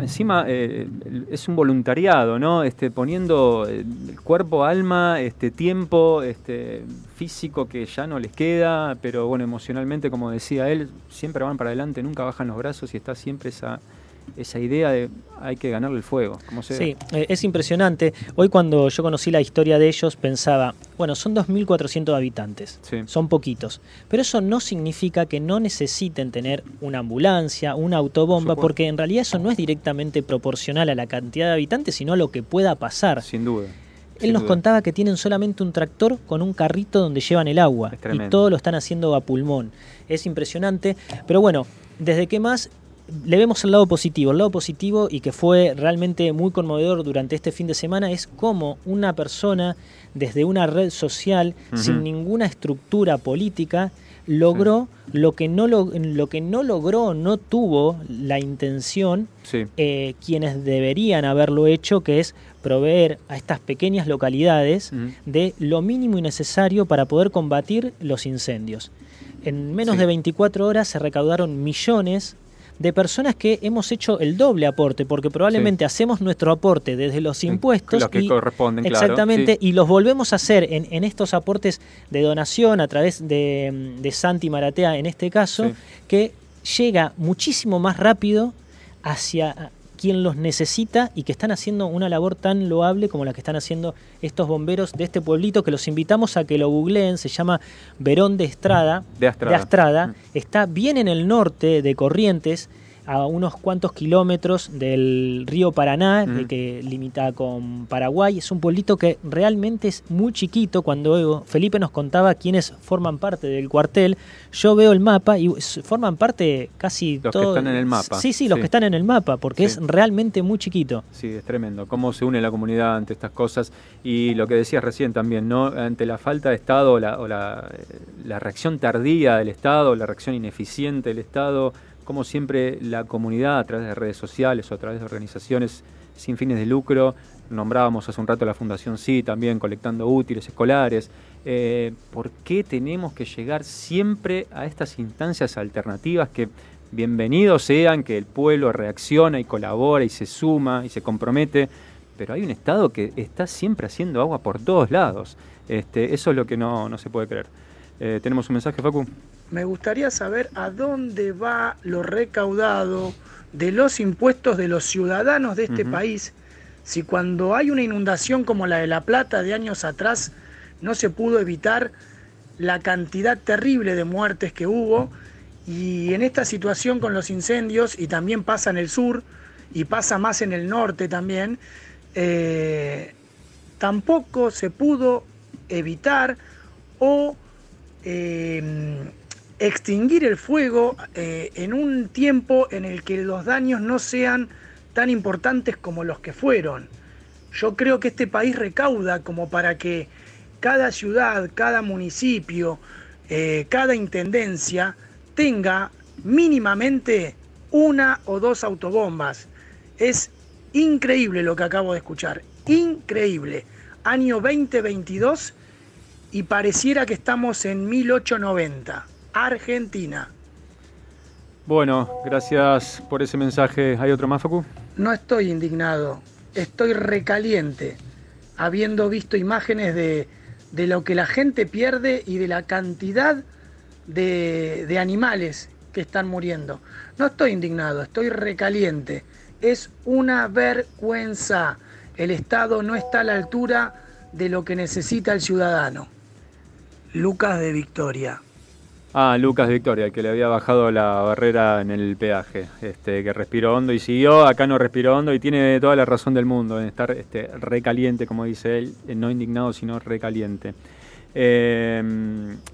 encima eh, es un voluntariado, ¿no? Este poniendo el cuerpo, alma, este tiempo, este físico que ya no les queda, pero bueno, emocionalmente como decía él, siempre van para adelante, nunca bajan los brazos y está siempre esa esa idea de hay que ganarle el fuego, como sea. Sí, eh, es impresionante. Hoy cuando yo conocí la historia de ellos pensaba, bueno, son 2.400 habitantes, Sí. son poquitos, pero eso no significa que no necesiten tener una ambulancia, una autobomba, porque en realidad eso no es directamente proporcional a la cantidad de habitantes, sino a lo que pueda pasar. Sin duda. Él sin nos duda. contaba que tienen solamente un tractor con un carrito donde llevan el agua y todo lo están haciendo a pulmón. Es impresionante, pero bueno, desde que más le vemos el lado positivo, el lado positivo y que fue realmente muy conmovedor durante este fin de semana es cómo una persona desde una red social sin ninguna estructura política logró lo que no lo, lo que no logró, no tuvo la intención Sí. eh, quienes deberían haberlo hecho, que es proveer a estas pequeñas localidades de lo mínimo y necesario para poder combatir los incendios. En menos Sí. de 24 horas se recaudaron millones de personas que hemos hecho el doble aporte, porque probablemente hacemos nuestro aporte desde los impuestos los que y, corresponden, claro, exactamente, sí. y los volvemos a hacer en, en estos aportes de donación a través de, de Santi Maratea en este caso, Sí. que llega muchísimo más rápido hacia quien los necesita y que están haciendo una labor tan loable como la que están haciendo estos bomberos de este pueblito que los invitamos a que lo googleen, se llama Verón de Estrada, De Astrada. Astrada. Mm. está bien en el norte de Corrientes, a unos cuantos kilómetros del río Paraná, Mm. de que limita con Paraguay. Es un pueblito que realmente es muy chiquito. Cuando Felipe nos contaba quiénes forman parte del cuartel, yo veo el mapa y forman parte casi Los que están en el mapa. Sí, sí, los Sí. que están en el mapa, porque Sí. es realmente muy chiquito. Sí, es tremendo. Cómo se une la comunidad ante estas cosas. Y lo que decías recién también, ¿no? Ante la falta de Estado o la, o la, eh, la reacción tardía del Estado, la reacción ineficiente del Estado, como siempre la comunidad a través de redes sociales o a través de organizaciones sin fines de lucro, nombrábamos hace un rato la Fundación Sí, también colectando útiles escolares. Eh, ¿Por qué tenemos que llegar siempre a estas instancias alternativas que bienvenidos sean, que el pueblo reacciona y colabora y se suma y se compromete? Pero hay un Estado que está siempre haciendo agua por todos lados. Este, eso es lo que no, no se puede creer. Eh, ¿Tenemos un mensaje, Facu? Me gustaría saber a dónde va lo recaudado de los impuestos de los ciudadanos de este país si cuando hay una inundación como la de La Plata de años atrás no se pudo evitar la cantidad terrible de muertes que hubo y en esta situación con los incendios y también pasa en el sur y pasa más en el norte también, eh, tampoco se pudo evitar o eh, extinguir el fuego eh, en un tiempo en el que los daños no sean tan importantes como los que fueron. Yo creo que este país recauda como para que cada ciudad, cada municipio, eh, cada intendencia tenga mínimamente una o dos autobombas. Es increíble lo que acabo de escuchar, increíble. Año 2022 y pareciera que estamos en 1890, Argentina. Bueno, gracias por ese mensaje. ¿Hay otro más, Facu? No estoy indignado, estoy recaliente, habiendo visto imágenes de, de lo que la gente pierde y de la cantidad de, de animales que están muriendo. No estoy indignado, estoy recaliente. Es una vergüenza. El Estado no está a la altura de lo que necesita el ciudadano. Lucas de Victoria. Ah, Lucas Victoria, el que le había bajado la barrera en el peaje, este, que respiró hondo y siguió, acá no respiró hondo y tiene toda la razón del mundo en estar este, recaliente, como dice él, eh, no indignado, sino recaliente. Eh,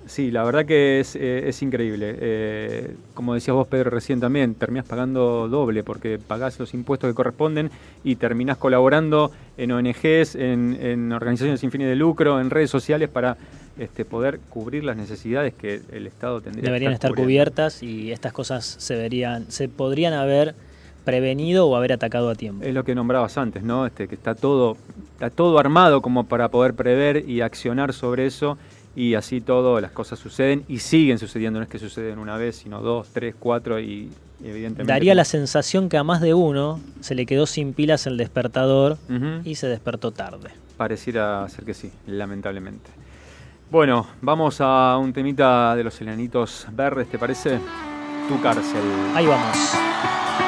sí, la verdad que es, eh, increíble. Eh, como decías vos, Pedro, recién también, terminás pagando doble porque pagás los impuestos que corresponden y terminás colaborando en ONGs, en, en organizaciones sin fines de lucro, en redes sociales para este, poder cubrir las necesidades que el Estado tendría que Deberían estar cubiertas y estas cosas se verían, se podrían haber prevenido o haber atacado a tiempo. Es lo que nombrabas antes, ¿no? Este, que está todo, está todo armado como para poder prever y accionar sobre eso y así todo las cosas suceden y siguen sucediendo, no es que suceden una vez, sino dos, tres, cuatro y evidentemente... Daría la sensación que a más de uno se le quedó sin pilas el despertador y se despertó tarde. Pareciera ser que sí, lamentablemente. Bueno, vamos a un temita de los enanitos verdes, ¿te parece? Tu cárcel. Ahí vamos.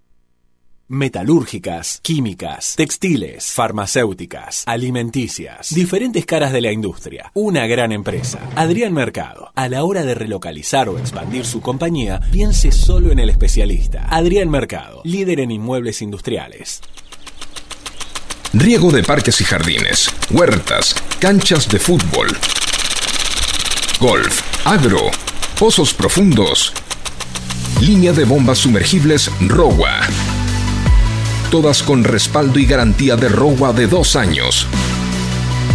Metalúrgicas, químicas, textiles, farmacéuticas, alimenticias, diferentes caras de la industria. Una gran empresa. Adrián Mercado. A la hora de relocalizar o expandir su compañía, piense solo en el especialista. Adrián Mercado, líder en inmuebles industriales. Riego de parques y jardines, huertas, canchas de fútbol, golf, agro, pozos profundos, línea de bombas sumergibles ROWA. Todas con respaldo y garantía de ROWA de dos años.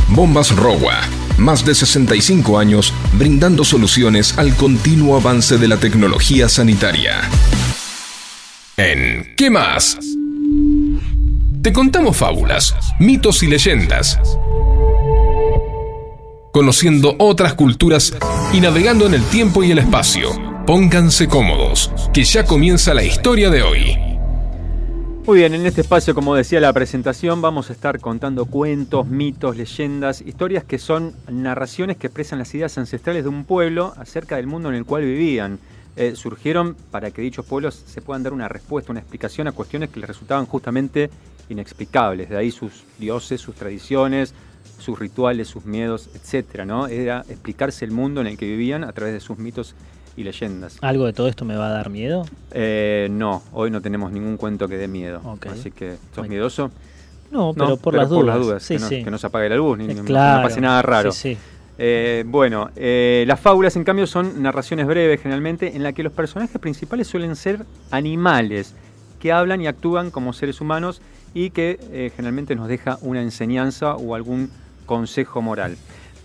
Bombas ROWA, más de 65 años brindando soluciones al continuo avance de la tecnología sanitaria. En ¿Qué más? Te contamos fábulas, mitos y leyendas. Conociendo otras culturas y navegando en el tiempo y el espacio. Pónganse cómodos, que ya comienza la historia de hoy. Muy bien, en este espacio, como decía la presentación, vamos a estar contando cuentos, mitos, leyendas, historias que son narraciones que expresan las ideas ancestrales de un pueblo acerca del mundo en el cual vivían. Eh, surgieron para que dichos pueblos se puedan dar una respuesta, una explicación a cuestiones que les resultaban justamente inexplicables. De ahí sus dioses, sus tradiciones, sus rituales, sus miedos, etcétera, ¿no? Era explicarse el mundo en el que vivían a través de sus mitos y leyendas. ¿Algo de todo esto me va a dar miedo? Eh, no, hoy no tenemos ningún cuento que dé miedo. Así que, ¿sos miedoso? No, pero por las dudas. Sí, que, no, sí. que no se apague la luz, ni, Eh, claro, no pase nada raro. sí, sí. Eh, bueno, eh, las fábulas en cambio son narraciones breves generalmente en las que los personajes principales suelen ser animales que hablan y actúan como seres humanos y que eh, generalmente nos deja una enseñanza o algún consejo moral.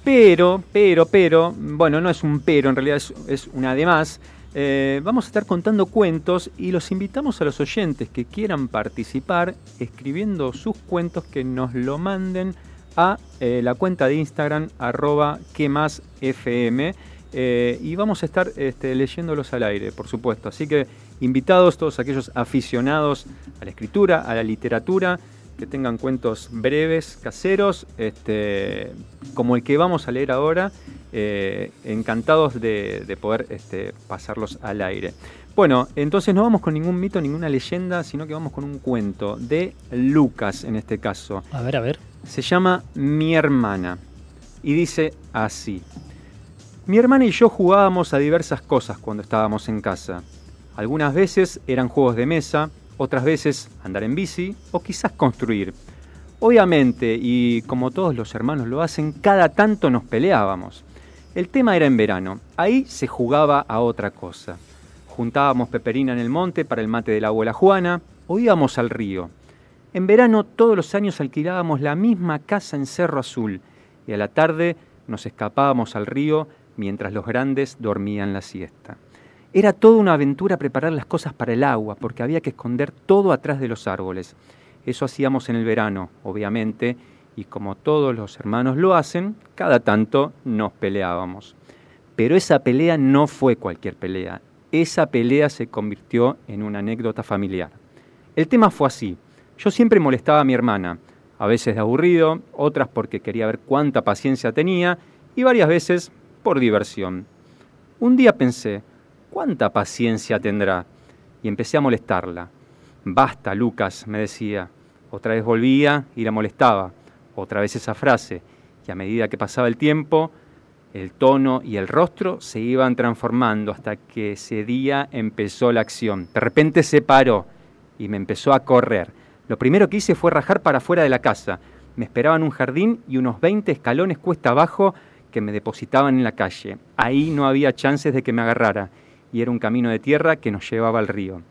Pero, pero, pero, bueno, no es un pero, en realidad es, es un además. eh, vamos a estar contando cuentos y los invitamos a los oyentes que quieran participar escribiendo sus cuentos que nos lo manden a eh, la cuenta de Instagram arroba que más fm eh, y vamos a estar este, leyéndolos al aire, por supuesto. Así que invitados todos aquellos aficionados a la escritura, a la literatura, que tengan cuentos breves, caseros, este, como el que vamos a leer ahora, eh, encantados de, de poder este, pasarlos al aire. Bueno, entonces no vamos con ningún mito, ninguna leyenda, sino que vamos con un cuento de Lucas en este caso. A ver, a ver. Se llama Mi hermana y dice así. Mi hermana y yo jugábamos a diversas cosas cuando estábamos en casa. Algunas veces eran juegos de mesa, otras veces andar en bici o quizás construir. Obviamente, y como todos los hermanos lo hacen, cada tanto nos peleábamos. El tema era en verano, ahí se jugaba a otra cosa. Juntábamos peperina en el monte para el mate de la abuela Juana o íbamos al río. En verano todos los años alquilábamos la misma casa en Cerro Azul y a la tarde nos escapábamos al río mientras los grandes dormían la siesta. Era toda una aventura preparar las cosas para el agua porque había que esconder todo atrás de los árboles. Eso hacíamos en el verano, obviamente, y como todos los hermanos lo hacen, cada tanto nos peleábamos. Pero esa pelea no fue cualquier pelea. Esa pelea se convirtió en una anécdota familiar. El tema fue así. Yo siempre molestaba a mi hermana, a veces de aburrido, otras porque quería ver cuánta paciencia tenía y varias veces por diversión. Un día pensé, ¿cuánta paciencia tendrá? Y empecé a molestarla. Basta, Lucas, me decía. Otra vez volvía y la molestaba. Otra vez esa frase. Y a medida que pasaba el tiempo, el tono y el rostro se iban transformando hasta que ese día empezó la acción. De repente se paró y me empezó a correr. Lo primero que hice fue rajar para afuera de la casa. Me esperaban un jardín y unos 20 escalones cuesta abajo que me depositaban en la calle. Ahí no había chances de que me agarrara y era un camino de tierra que nos llevaba al río.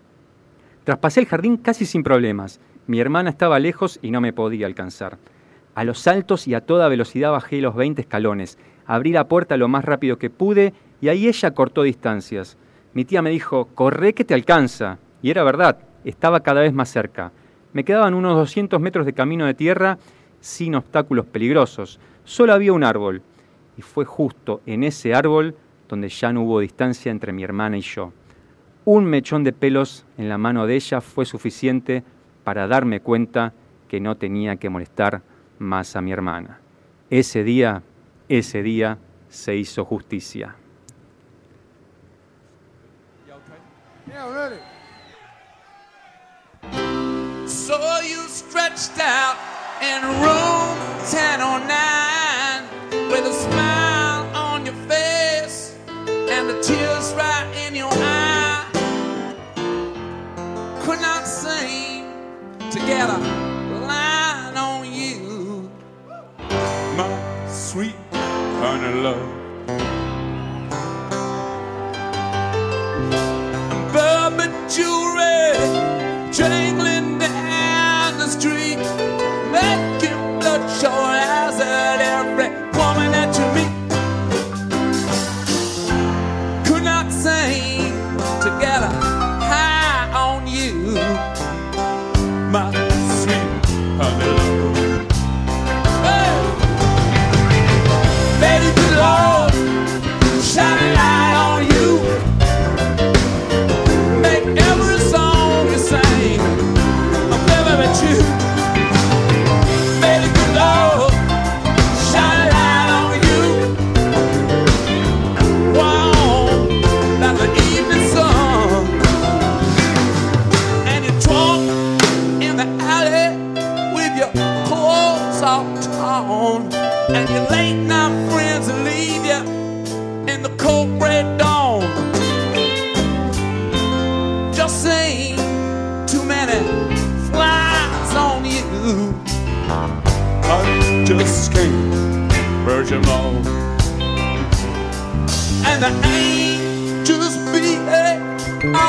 Traspasé el jardín casi sin problemas. Mi hermana estaba lejos y no me podía alcanzar. A los saltos y a toda velocidad bajé los 20 escalones. Abrí la puerta lo más rápido que pude y ahí ella cortó distancias. Mi tía me dijo, corre que te alcanza. Y era verdad, estaba cada vez más cerca. Me quedaban unos 200 metros de camino de tierra sin obstáculos peligrosos. Solo había un árbol. Y fue justo en ese árbol donde ya no hubo distancia entre mi hermana y yo. Un mechón de pelos en la mano de ella fue suficiente para darme cuenta que no tenía que molestar más a mi hermana. Ese día, ese día se hizo justicia. So you stretched out in room 1009 with a tears right in your eye. Could not seem to get a line on you, my sweet honey love. Bourbon jewelry jangling down the street, making bloodshot eyes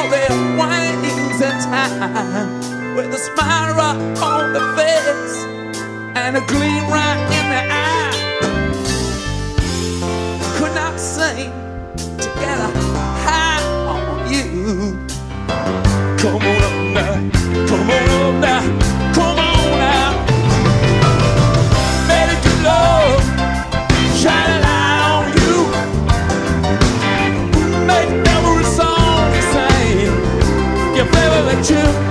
their wings in time with a smile right on the face and a gleam right in the eye. Could not sing to get a high on you. Come on up now, come on up now, you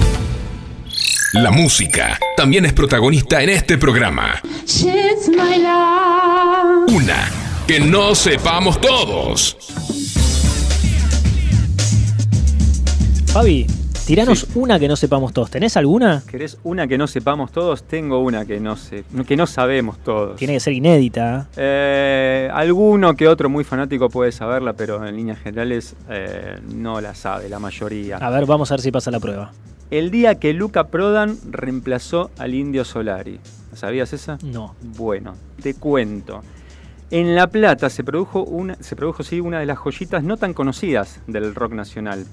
La música también es protagonista en este programa. Una que no sepamos todos. Fabi, tiranos una que no sepamos todos. ¿Tenés alguna? ¿Querés una que no sepamos todos? Tengo una que no sé, que no sabemos todos. Tiene que ser inédita. Eh, alguno que otro muy fanático puede saberla, pero en líneas generales eh, no la sabe la mayoría. A ver, vamos a ver si pasa la prueba. El día que Luca Prodan reemplazó al Indio Solari. ¿Sabías esa? No. Bueno, te cuento. En La Plata se produjo, una, se produjo sí, una de las joyitas no tan conocidas del rock nacional.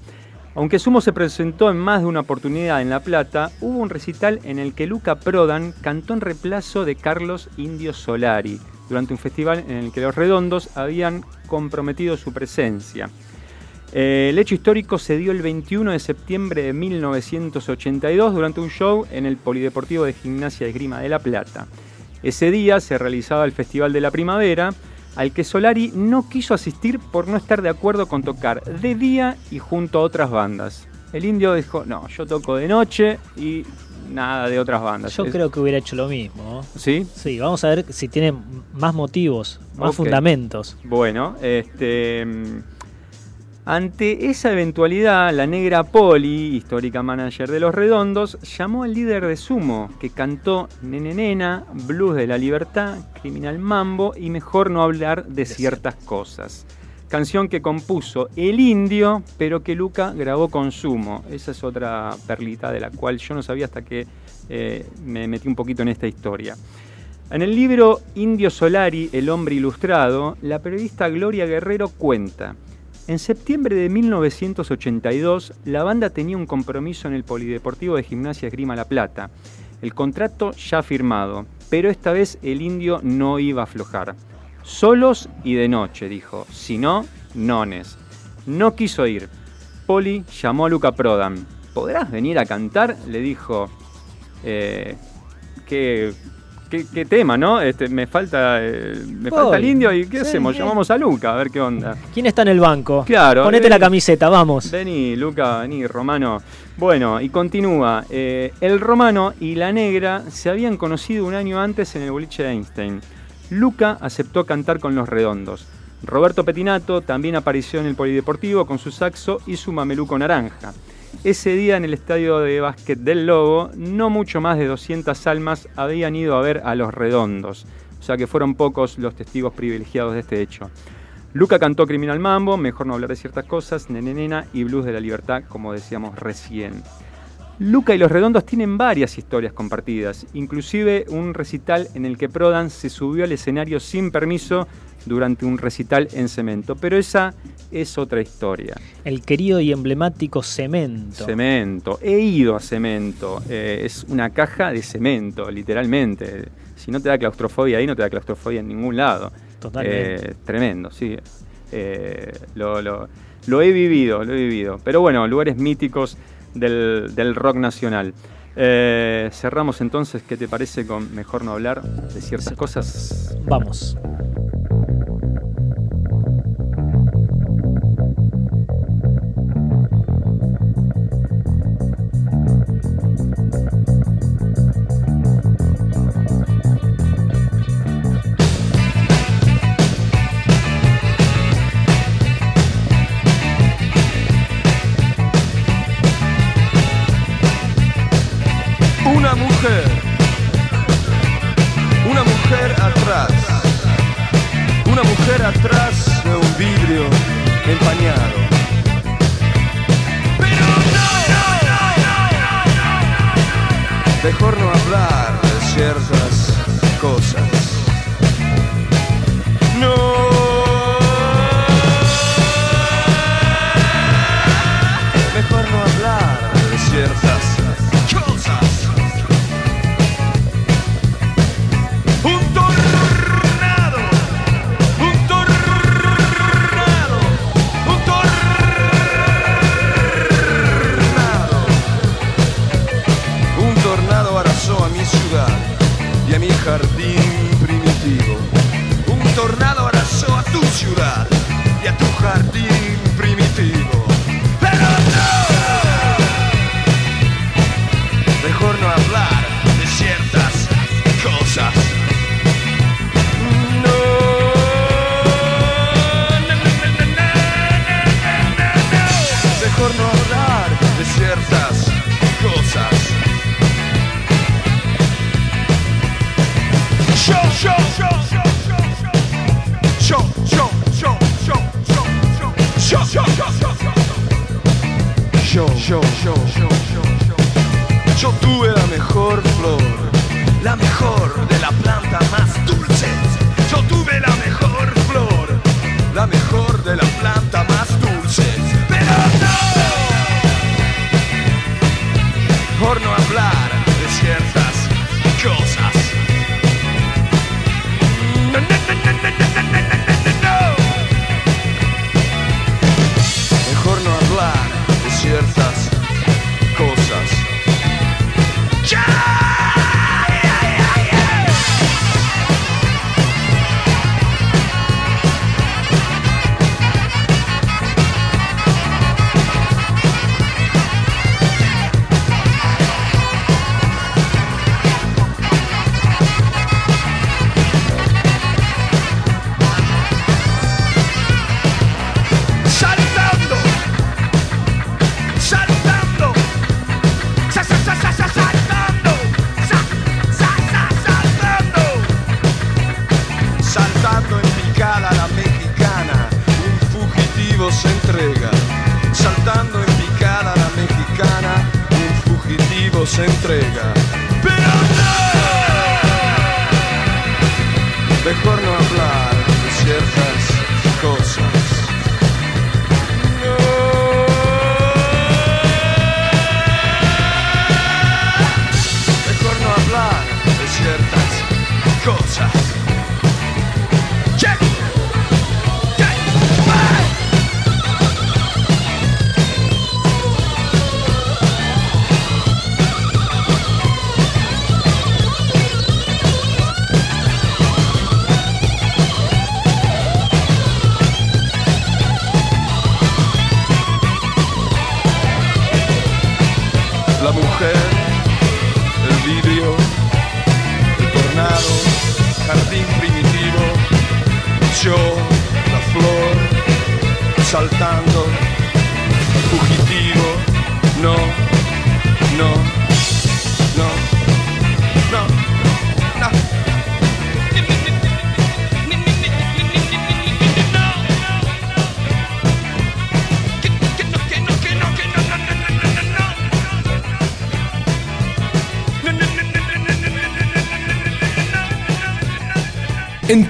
Aunque Sumo se presentó en más de una oportunidad en La Plata, hubo un recital en el que Luca Prodan cantó en reemplazo de Carlos Indio Solari, durante un festival en el que los redondos habían comprometido su presencia. Eh, el hecho histórico se dio el 21 de septiembre de 1982 durante un show en el Polideportivo de Gimnasia de Esgrima de La Plata. Ese día se realizaba el Festival de la Primavera, al que Solari no quiso asistir por no estar de acuerdo con tocar de día y junto a otras bandas. El indio dijo, no, yo toco de noche y nada de otras bandas. Yo Es- creo que hubiera hecho lo mismo. ¿Sí? Sí, vamos a ver si tiene más motivos, más fundamentos. Bueno, este. Ante esa eventualidad, la negra Poli, histórica manager de Los Redondos, llamó al líder de Sumo, que cantó Nene Nena, Blues de la Libertad, Criminal Mambo y Mejor no hablar de ciertas cosas. Canción que compuso El Indio, pero que Luca grabó con Sumo. Esa es otra perlita de la cual yo no sabía hasta que eh, me metí un poquito en esta historia. En el libro Indio Solari, El hombre ilustrado, la periodista Gloria Guerrero cuenta, en septiembre de 1982, la banda tenía un compromiso en el Polideportivo de Gimnasia Esgrima La Plata. El contrato ya firmado, pero esta vez el indio no iba a aflojar. Solos y de noche, dijo. Si no, nones. No quiso ir. Poli llamó a Luca Prodan. ¿Podrás venir a cantar? Le dijo. Eh, ¿qué, qué, qué tema, no? Este, me falta, eh, me falta el indio y ¿qué Sí, hacemos? Llamamos a Luca a ver qué onda. ¿Quién está en el banco? Claro. Ponete vení. la camiseta, vamos. Vení, Luca, vení, Romano. Bueno, y continúa. Eh, el Romano y la Negra se habían conocido un año antes en el boliche de Einstein. Luca aceptó cantar con los redondos. Roberto Petinato también apareció en el Polideportivo con su saxo y su mameluco naranja. Ese día en el estadio de básquet del Lobo, no mucho más de 200 almas habían ido a ver a los redondos. O sea que fueron pocos los testigos privilegiados de este hecho. Luca cantó Criminal Mambo, Mejor no hablar de ciertas cosas, Nene Nena y Blues de la Libertad, como decíamos recién. Luca y los Redondos tienen varias historias compartidas, inclusive un recital en el que Prodan se subió al escenario sin permiso durante un recital en cemento, pero esa es otra historia. El querido y emblemático cemento. Cemento, he ido a cemento, eh, es una caja de cemento, literalmente. Si no te da claustrofobia ahí, no te da claustrofobia en ningún lado. Totalmente. Eh, tremendo, sí. Eh, lo, lo- lo he vivido, lo he vivido. Pero bueno, lugares míticos del, del rock nacional. Cerramos entonces, ¿qué te parece con mejor no hablar de ciertas cosas? Vamos.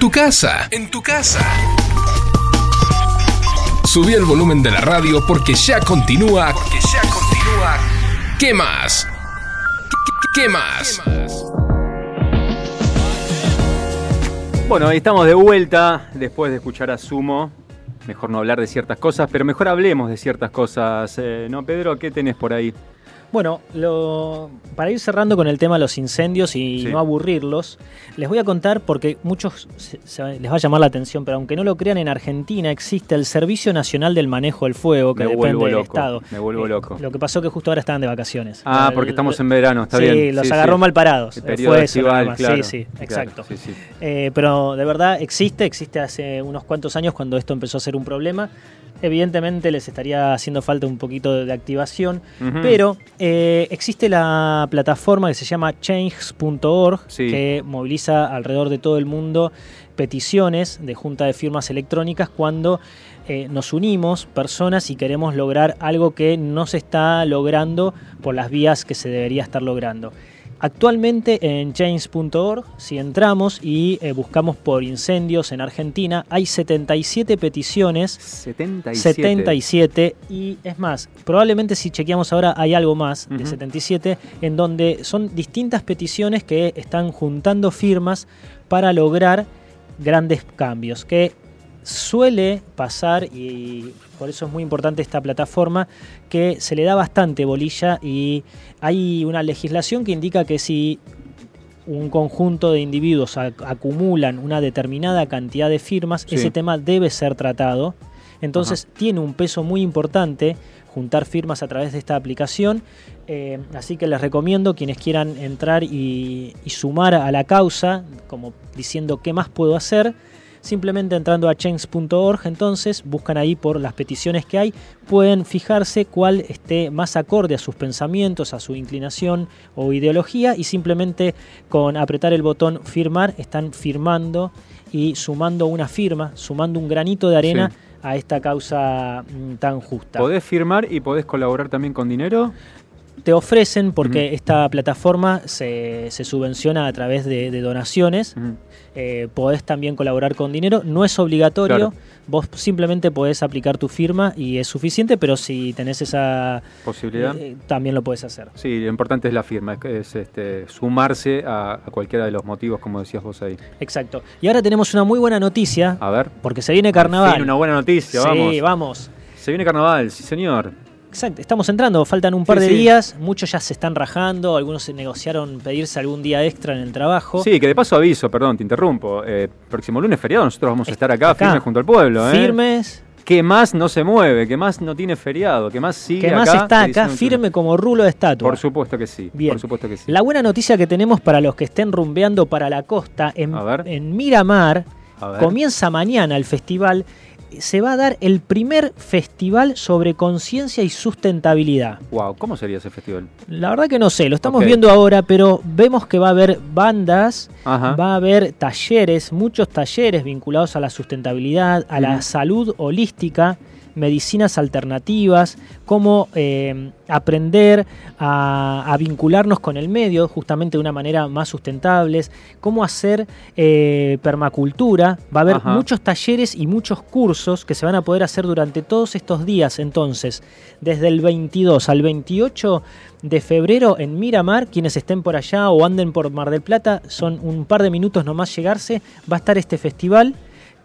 Tu casa. En tu casa. Subí el volumen de la radio porque ya continúa. Porque ya continúa. ¿Qué más? ¿Qué, qué más? Bueno, ahí estamos de vuelta después de escuchar a Sumo. Mejor no hablar de ciertas cosas, pero mejor hablemos de ciertas cosas. Eh, ¿No, Pedro? ¿Qué tenés por ahí? Bueno, lo- para ir cerrando con el tema de los incendios y Sí. no aburrirlos, les voy a contar porque muchos se- se- les va a llamar la atención, pero aunque no lo crean, en Argentina existe el Servicio Nacional del Manejo del Fuego, que Me depende del loco, Estado. me vuelvo Eh, loco. Lo que pasó que justo ahora estaban de vacaciones. Ah, El- porque estamos en verano, está sí, bien. los Sí, agarró sí. mal parados. El periodo fue estival, claro, Sí, sí, claro, exacto. Eh, pero de verdad existe, existe hace unos cuantos años cuando esto empezó a ser un problema. Evidentemente les estaría haciendo falta un poquito de, activación, pero eh, existe la plataforma que se llama change.org Sí. que moviliza alrededor de todo el mundo peticiones de junta de firmas electrónicas cuando eh, nos unimos personas y queremos lograr algo que no se está logrando por las vías que se debería estar logrando. Actualmente en change.org, si entramos y eh, buscamos por incendios en Argentina, hay 77 peticiones. 77. 77. Y es más, probablemente si chequeamos ahora hay algo más de Ujú. 77, en donde son distintas peticiones que están juntando firmas para lograr grandes cambios. Que suele pasar, y por eso es muy importante esta plataforma, que se le da bastante bolilla y hay una legislación que indica que si un conjunto de individuos ac- acumulan una determinada cantidad de firmas, Sí. ese tema debe ser tratado. Entonces tiene un peso muy importante juntar firmas a través de esta aplicación. Eh, así que les recomiendo quienes quieran entrar y, y sumar a la causa, como diciendo qué más puedo hacer, simplemente entrando a change.org, entonces buscan ahí por las peticiones que hay, pueden fijarse cuál esté más acorde a sus pensamientos, a su inclinación o ideología y simplemente con apretar el botón firmar están firmando y sumando una firma, sumando un granito de arena Sí. a esta causa mm, tan justa. ¿Podés firmar y podés colaborar también con dinero? Te ofrecen, porque esta plataforma se, se subvenciona a través de, de donaciones, eh, podés también colaborar con dinero, no es obligatorio, Claro. vos simplemente podés aplicar tu firma y es suficiente, pero si tenés esa Posibilidad. eh, también lo podés hacer. Sí, lo importante es la firma, es, es, este, sumarse a, a cualquiera de los motivos, como decías vos ahí. Exacto. Y ahora tenemos una muy buena noticia, A ver. porque se viene carnaval. Una buena noticia, Sí, vamos. vamos. Se viene carnaval, sí señor. Exacto, estamos entrando, faltan un par Sí, de sí. días, muchos ya se están rajando, algunos se negociaron pedirse algún día extra en el trabajo. Sí, que de paso aviso, perdón, te interrumpo. Eh, próximo lunes feriado, nosotros vamos a estar acá, acá. firmes junto al pueblo. ¿eh? Firmes. Que más no se mueve, que más no tiene feriado, que más sigue que más acá está acá firme como rulo de estatua. Por supuesto que sí. Bien. Por supuesto que sí. La buena noticia que tenemos para los que estén rumbeando para la costa, en, en Miramar, comienza mañana el festival, se va a dar el primer festival sobre conciencia y sustentabilidad. Wow, ¿cómo sería ese festival? La verdad que no sé, lo estamos viendo ahora, pero vemos que va a haber bandas, Ajá. va a haber talleres, muchos talleres vinculados a la sustentabilidad, a la salud holística, medicinas alternativas, cómo eh, aprender a, a vincularnos con el medio justamente de una manera más sustentable, cómo hacer eh, permacultura. Va a haber Ajá. muchos talleres y muchos cursos que se van a poder hacer durante todos estos días. Entonces, desde el 22 al 28 de febrero en Miramar, quienes estén por allá o anden por Mar del Plata, son un par de minutos nomás llegarse, va a estar este festival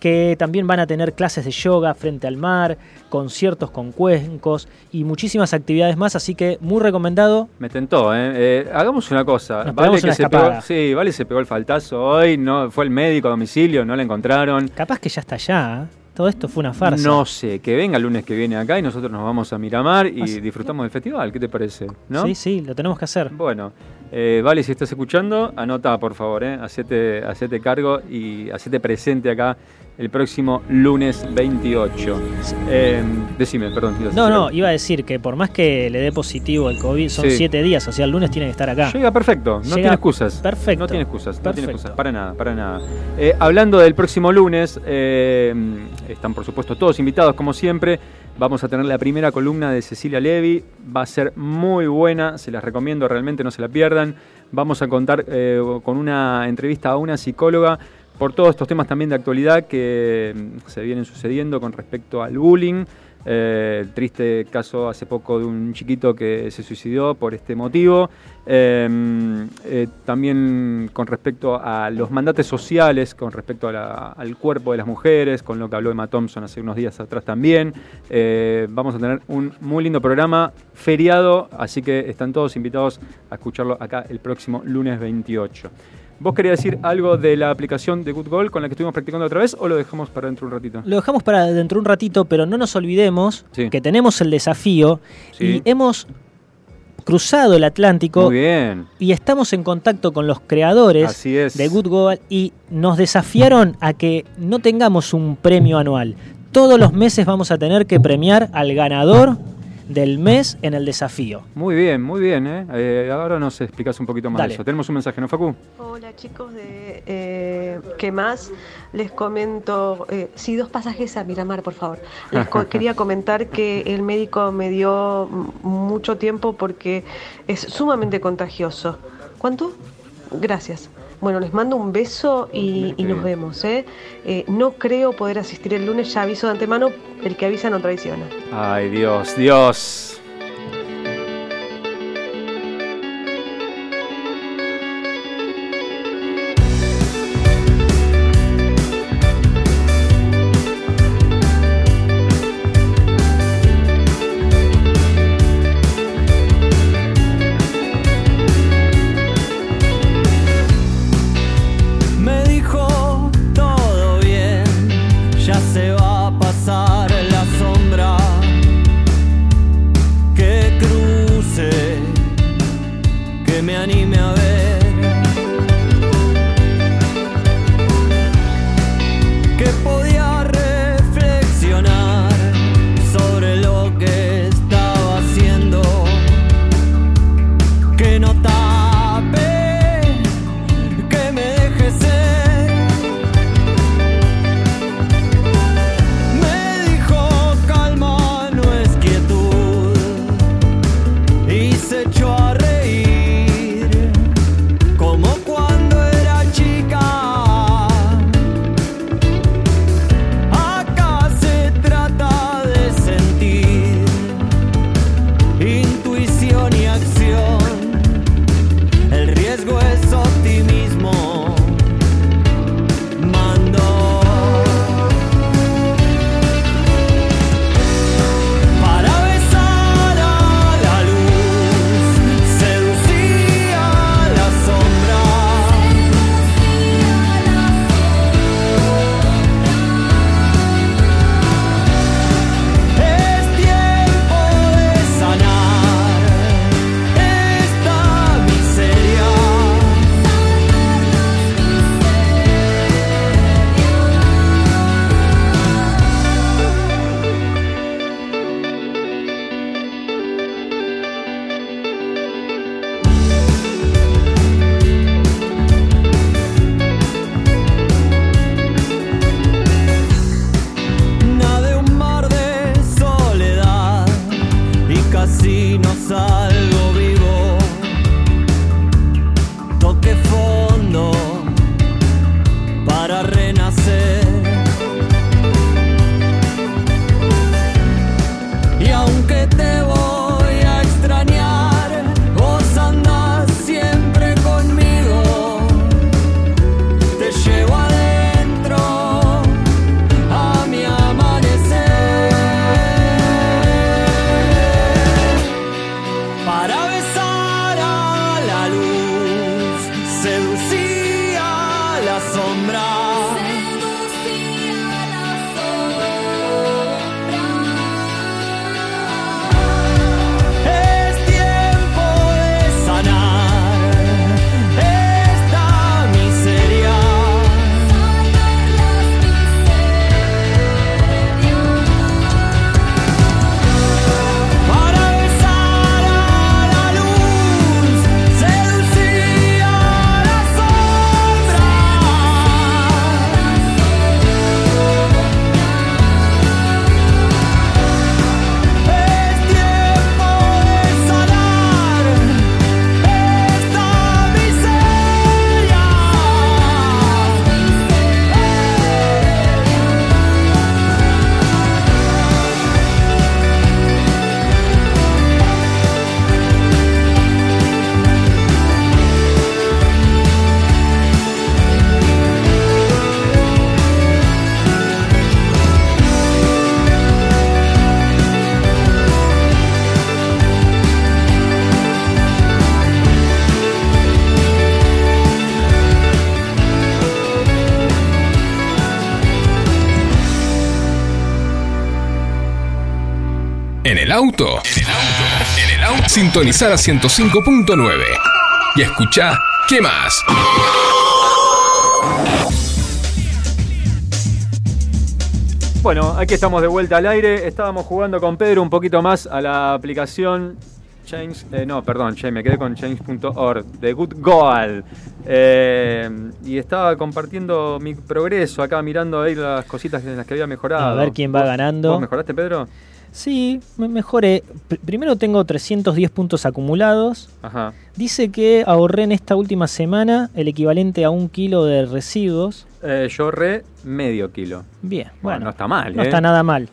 que también van a tener clases de yoga frente al mar, conciertos con cuencos y muchísimas actividades más, así que muy recomendado. Me tentó, ¿eh? Eh, hagamos una cosa. Nos pegamos una se pegó, sí, Vale se pegó el faltazo hoy, no fue el médico a domicilio, no la encontraron. Capaz que ya está allá, ¿eh? todo esto fue una farsa. No sé, que venga el lunes que viene acá y nosotros nos vamos a Miramar y disfrutamos del festival. ¿Qué te parece? ¿No? Sí, sí, lo tenemos que hacer. Bueno, eh, Vale, si estás escuchando, anota por favor, ¿eh? hacete, hacete cargo y hacete presente acá el próximo lunes 28. Eh, decime, perdón. No, no, iba a decir que por más que le dé positivo el COVID, son Sí. siete días, o sea, el lunes tiene que estar acá. Llega perfecto, no Llega tiene excusas. Perfecto. No tiene excusas, no tiene excusas, para nada, para nada. Eh, hablando del próximo lunes, eh, están por supuesto todos invitados como siempre. Vamos a tener la primera columna de Cecilia Levi, va a ser muy buena, se las recomiendo, realmente no se la pierdan. Vamos a contar eh, con una entrevista a una psicóloga por todos estos temas también de actualidad que mm, se vienen sucediendo con respecto al bullying. Eh, el triste caso hace poco de un chiquito que se suicidó por este motivo. Eh, eh, también con respecto a los mandatos sociales, con respecto al cuerpo de las mujeres, con lo que habló Emma Thompson hace unos días atrás también. Vamos a tener un muy lindo programa feriado, así que están todos invitados a escucharlo acá el próximo lunes 28. ¿Vos querías decir algo de la aplicación de Good Goal con la que estuvimos practicando otra vez o lo dejamos para dentro de un ratito? Lo dejamos para dentro de un ratito, pero no nos olvidemos Sí. que tenemos el desafío Sí. y hemos cruzado el Atlántico Muy bien. y estamos en contacto con los creadores de Good Goal y nos desafiaron a que no tengamos un premio anual. Todos los meses vamos a tener que premiar al ganador del mes en el desafío. Muy bien, muy bien. ¿eh? Eh, ahora nos explicas un poquito más Dale. de eso. Tenemos un mensaje, ¿no, Facu? Hola chicos de eh, ¿Qué más? Les comento, eh, sí, dos pasajes a Miramar, por favor. Les co- <laughs> quería comentar que el médico me dio mucho tiempo porque es sumamente contagioso. ¿Cuánto? Gracias. Bueno, les mando un beso y, y nos vemos. ¿eh? Eh, no creo poder asistir el lunes, ya aviso de antemano, el que avisa no traiciona. Ay, Dios, Dios. Auto? En el auto. En el auto. Sintonizar a 105.9 y escucha ¿Qué más? Bueno, aquí estamos de vuelta al aire. Estábamos jugando con Pedro un poquito más a la aplicación Change, eh, no, perdón, me quedé con change.org, de Good Goal. Eh, y estaba compartiendo mi progreso acá, mirando ahí las cositas en las que había mejorado. A ver quién va ¿Vos- ganando. ¿Vos mejoraste, Pedro? Sí, me mejoré. Pr- primero tengo 310 puntos acumulados. Ajá. Dice que ahorré en esta última semana el equivalente a un kilo de residuos. Eh, yo ahorré medio kilo. Bien, Bueno, bueno. no está mal, No ¿eh? está nada mal.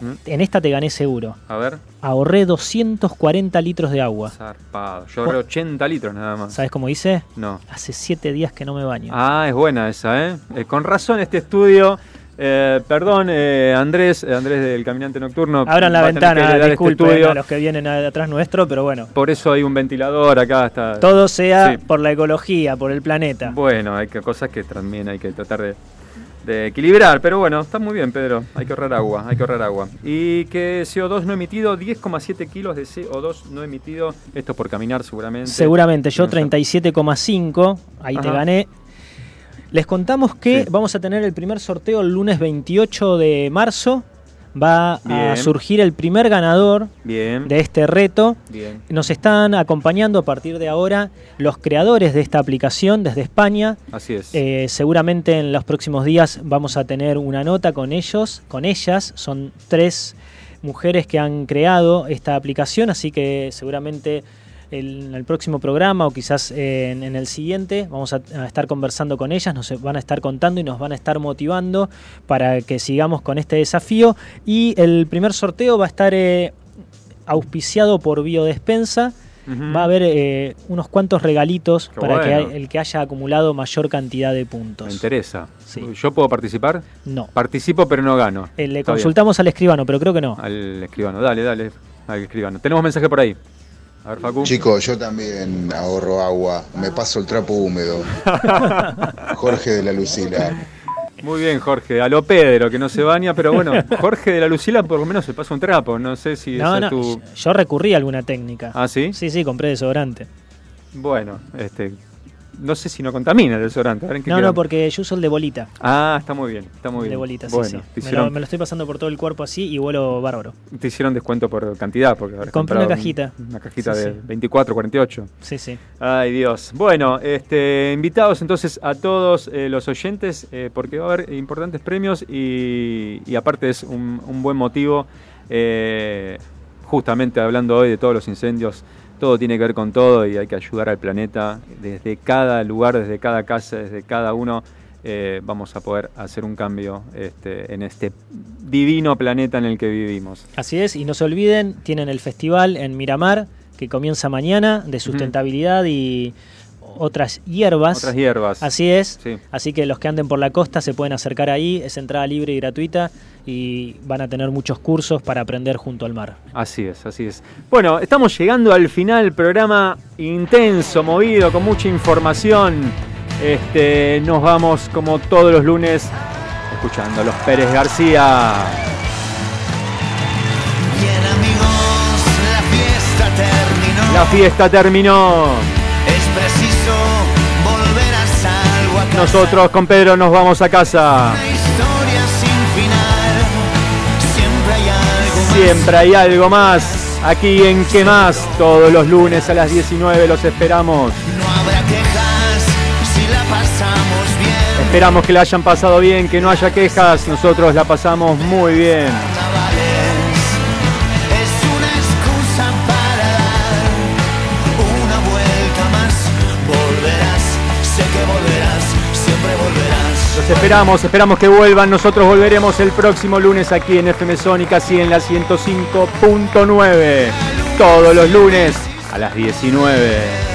¿Mm? En esta te gané seguro. A ver, Ahorré 240 litros de agua. zarpado. Yo ahorré 80 litros nada más. ¿Sabes cómo hice? No. Hace 7 días que no me baño. Ah, es buena esa, ¿eh? Eh, con razón este estudio. Eh, perdón, eh, Andrés, eh, Andrés del Caminante Nocturno. Abran la ventana, este disculpen estudio. a los que vienen atrás nuestro, pero bueno. Por eso hay un ventilador acá. Está, Todo sea Sí. por la ecología, por el planeta. Bueno, hay que, cosas que también hay que tratar de, de equilibrar, pero bueno, está muy bien, Pedro. Hay que ahorrar agua, hay que ahorrar agua. Y que CO2 no emitido, 10,7 kilos de CO2 no emitido. Esto por caminar seguramente. Seguramente, yo No sé. 37,5, ahí te gané. Les contamos que vamos a tener el primer sorteo el lunes 28 de marzo. Va a surgir el primer ganador Bien. de este reto. Bien. Nos están acompañando a partir de ahora los creadores de esta aplicación desde España. Así es. Eh, seguramente en los próximos días vamos a tener una nota con ellos, con ellas. Son tres mujeres que han creado esta aplicación, así que seguramente el- en el próximo programa o quizás eh, en, en el siguiente vamos a, a estar conversando con ellas, nos van a estar contando y nos van a estar motivando para que sigamos con este desafío. Y el primer sorteo va a estar eh, auspiciado por Biodespensa. Va a haber eh, unos cuantos regalitos Qué para que bueno. el que haya acumulado mayor cantidad de puntos. Me interesa. ¿Yo puedo participar? No. Participo, pero no gano. Eh, le Está bien. consultamos al escribano, pero creo que no. Al escribano, dale, dale. Al escribano. Tenemos mensaje por ahí. A ver, Facu. Chicos, yo también ahorro agua, me paso el trapo húmedo. <laughs> Jorge de la Lucila. Muy bien, Jorge. A lo Pedro, que no se baña, pero bueno, Jorge de la Lucila por lo menos se pasa un trapo. No sé si No, esa no, es tu. yo- yo recurrí a alguna técnica. ¿Ah, sí? Sí, sí, compré desodorante. Bueno, este. No sé si no contamina el desodorante. A ver en qué No, queda. no, porque yo uso el de bolita. Ah, está muy bien, está muy bien. de bolita, sí, bueno, sí. Te, Me lo, hicieron, me lo estoy pasando por todo el cuerpo así y vuelo bárbaro. te hicieron descuento por cantidad, porque Compré una cajita. Una cajita Sí, de sí. 24, 48. Sí, sí. Ay, Dios. Bueno, este, invitados entonces a todos eh, los oyentes, eh, porque va a haber importantes premios y, y aparte es un, un buen motivo, eh, justamente hablando hoy de todos los incendios, todo tiene que ver con todo y hay que ayudar al planeta desde cada lugar, desde cada casa, desde cada uno. eh, vamos a poder hacer un cambio este, en este divino planeta en el que vivimos. Así es, y no se olviden, tienen el festival en Miramar, que comienza mañana, de sustentabilidad y otras hierbas. Otras hierbas. Así es. Sí. Así que los que anden por la costa se pueden acercar ahí, es entrada libre y gratuita y van a tener muchos cursos para aprender junto al mar. Así es, así es. Bueno, estamos llegando al final, programa intenso, movido, con mucha información. Este, nos vamos como todos los lunes escuchando a los Pérez García. Bien amigos, la fiesta terminó. La fiesta terminó. Es preciso volver a salvo a casa. Nosotros con Pedro nos vamos a casa. Siempre hay algo más. Aquí en ¿Qué más? Todos los lunes a las 19 los esperamos. No habrá quejas si la pasamos bien. Esperamos que la hayan pasado bien, que no haya quejas. Nosotros la pasamos muy bien. Esperamos, esperamos que vuelvan. Nosotros volveremos el próximo lunes aquí en FM Sónica, así en la 105.9. Todos los lunes a las 19.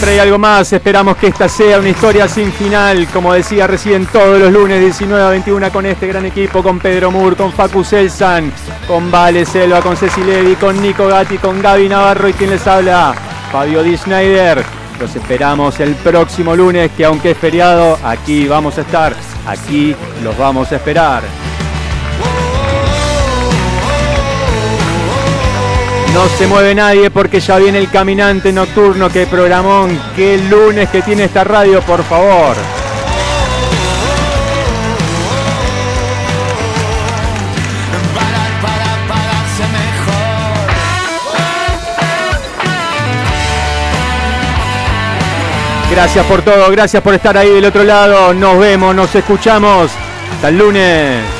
Siempre hay algo más, esperamos que esta sea una historia sin final, como decía recién todos los lunes 19 a 21 con este gran equipo, con Pedro Mur, con Facu Selsan, con Vale Selva, con Ceci Levi, con Nico Gatti, con Gaby Navarro y quien les habla, Fabio Di Schneider. Los esperamos el próximo lunes, que aunque es feriado, aquí vamos a estar, aquí los vamos a esperar. No se mueve nadie porque ya viene el caminante nocturno. Qué programón, qué lunes que tiene esta radio, por favor. Gracias por todo, gracias por estar ahí del otro lado. Nos vemos, nos escuchamos. Hasta el lunes.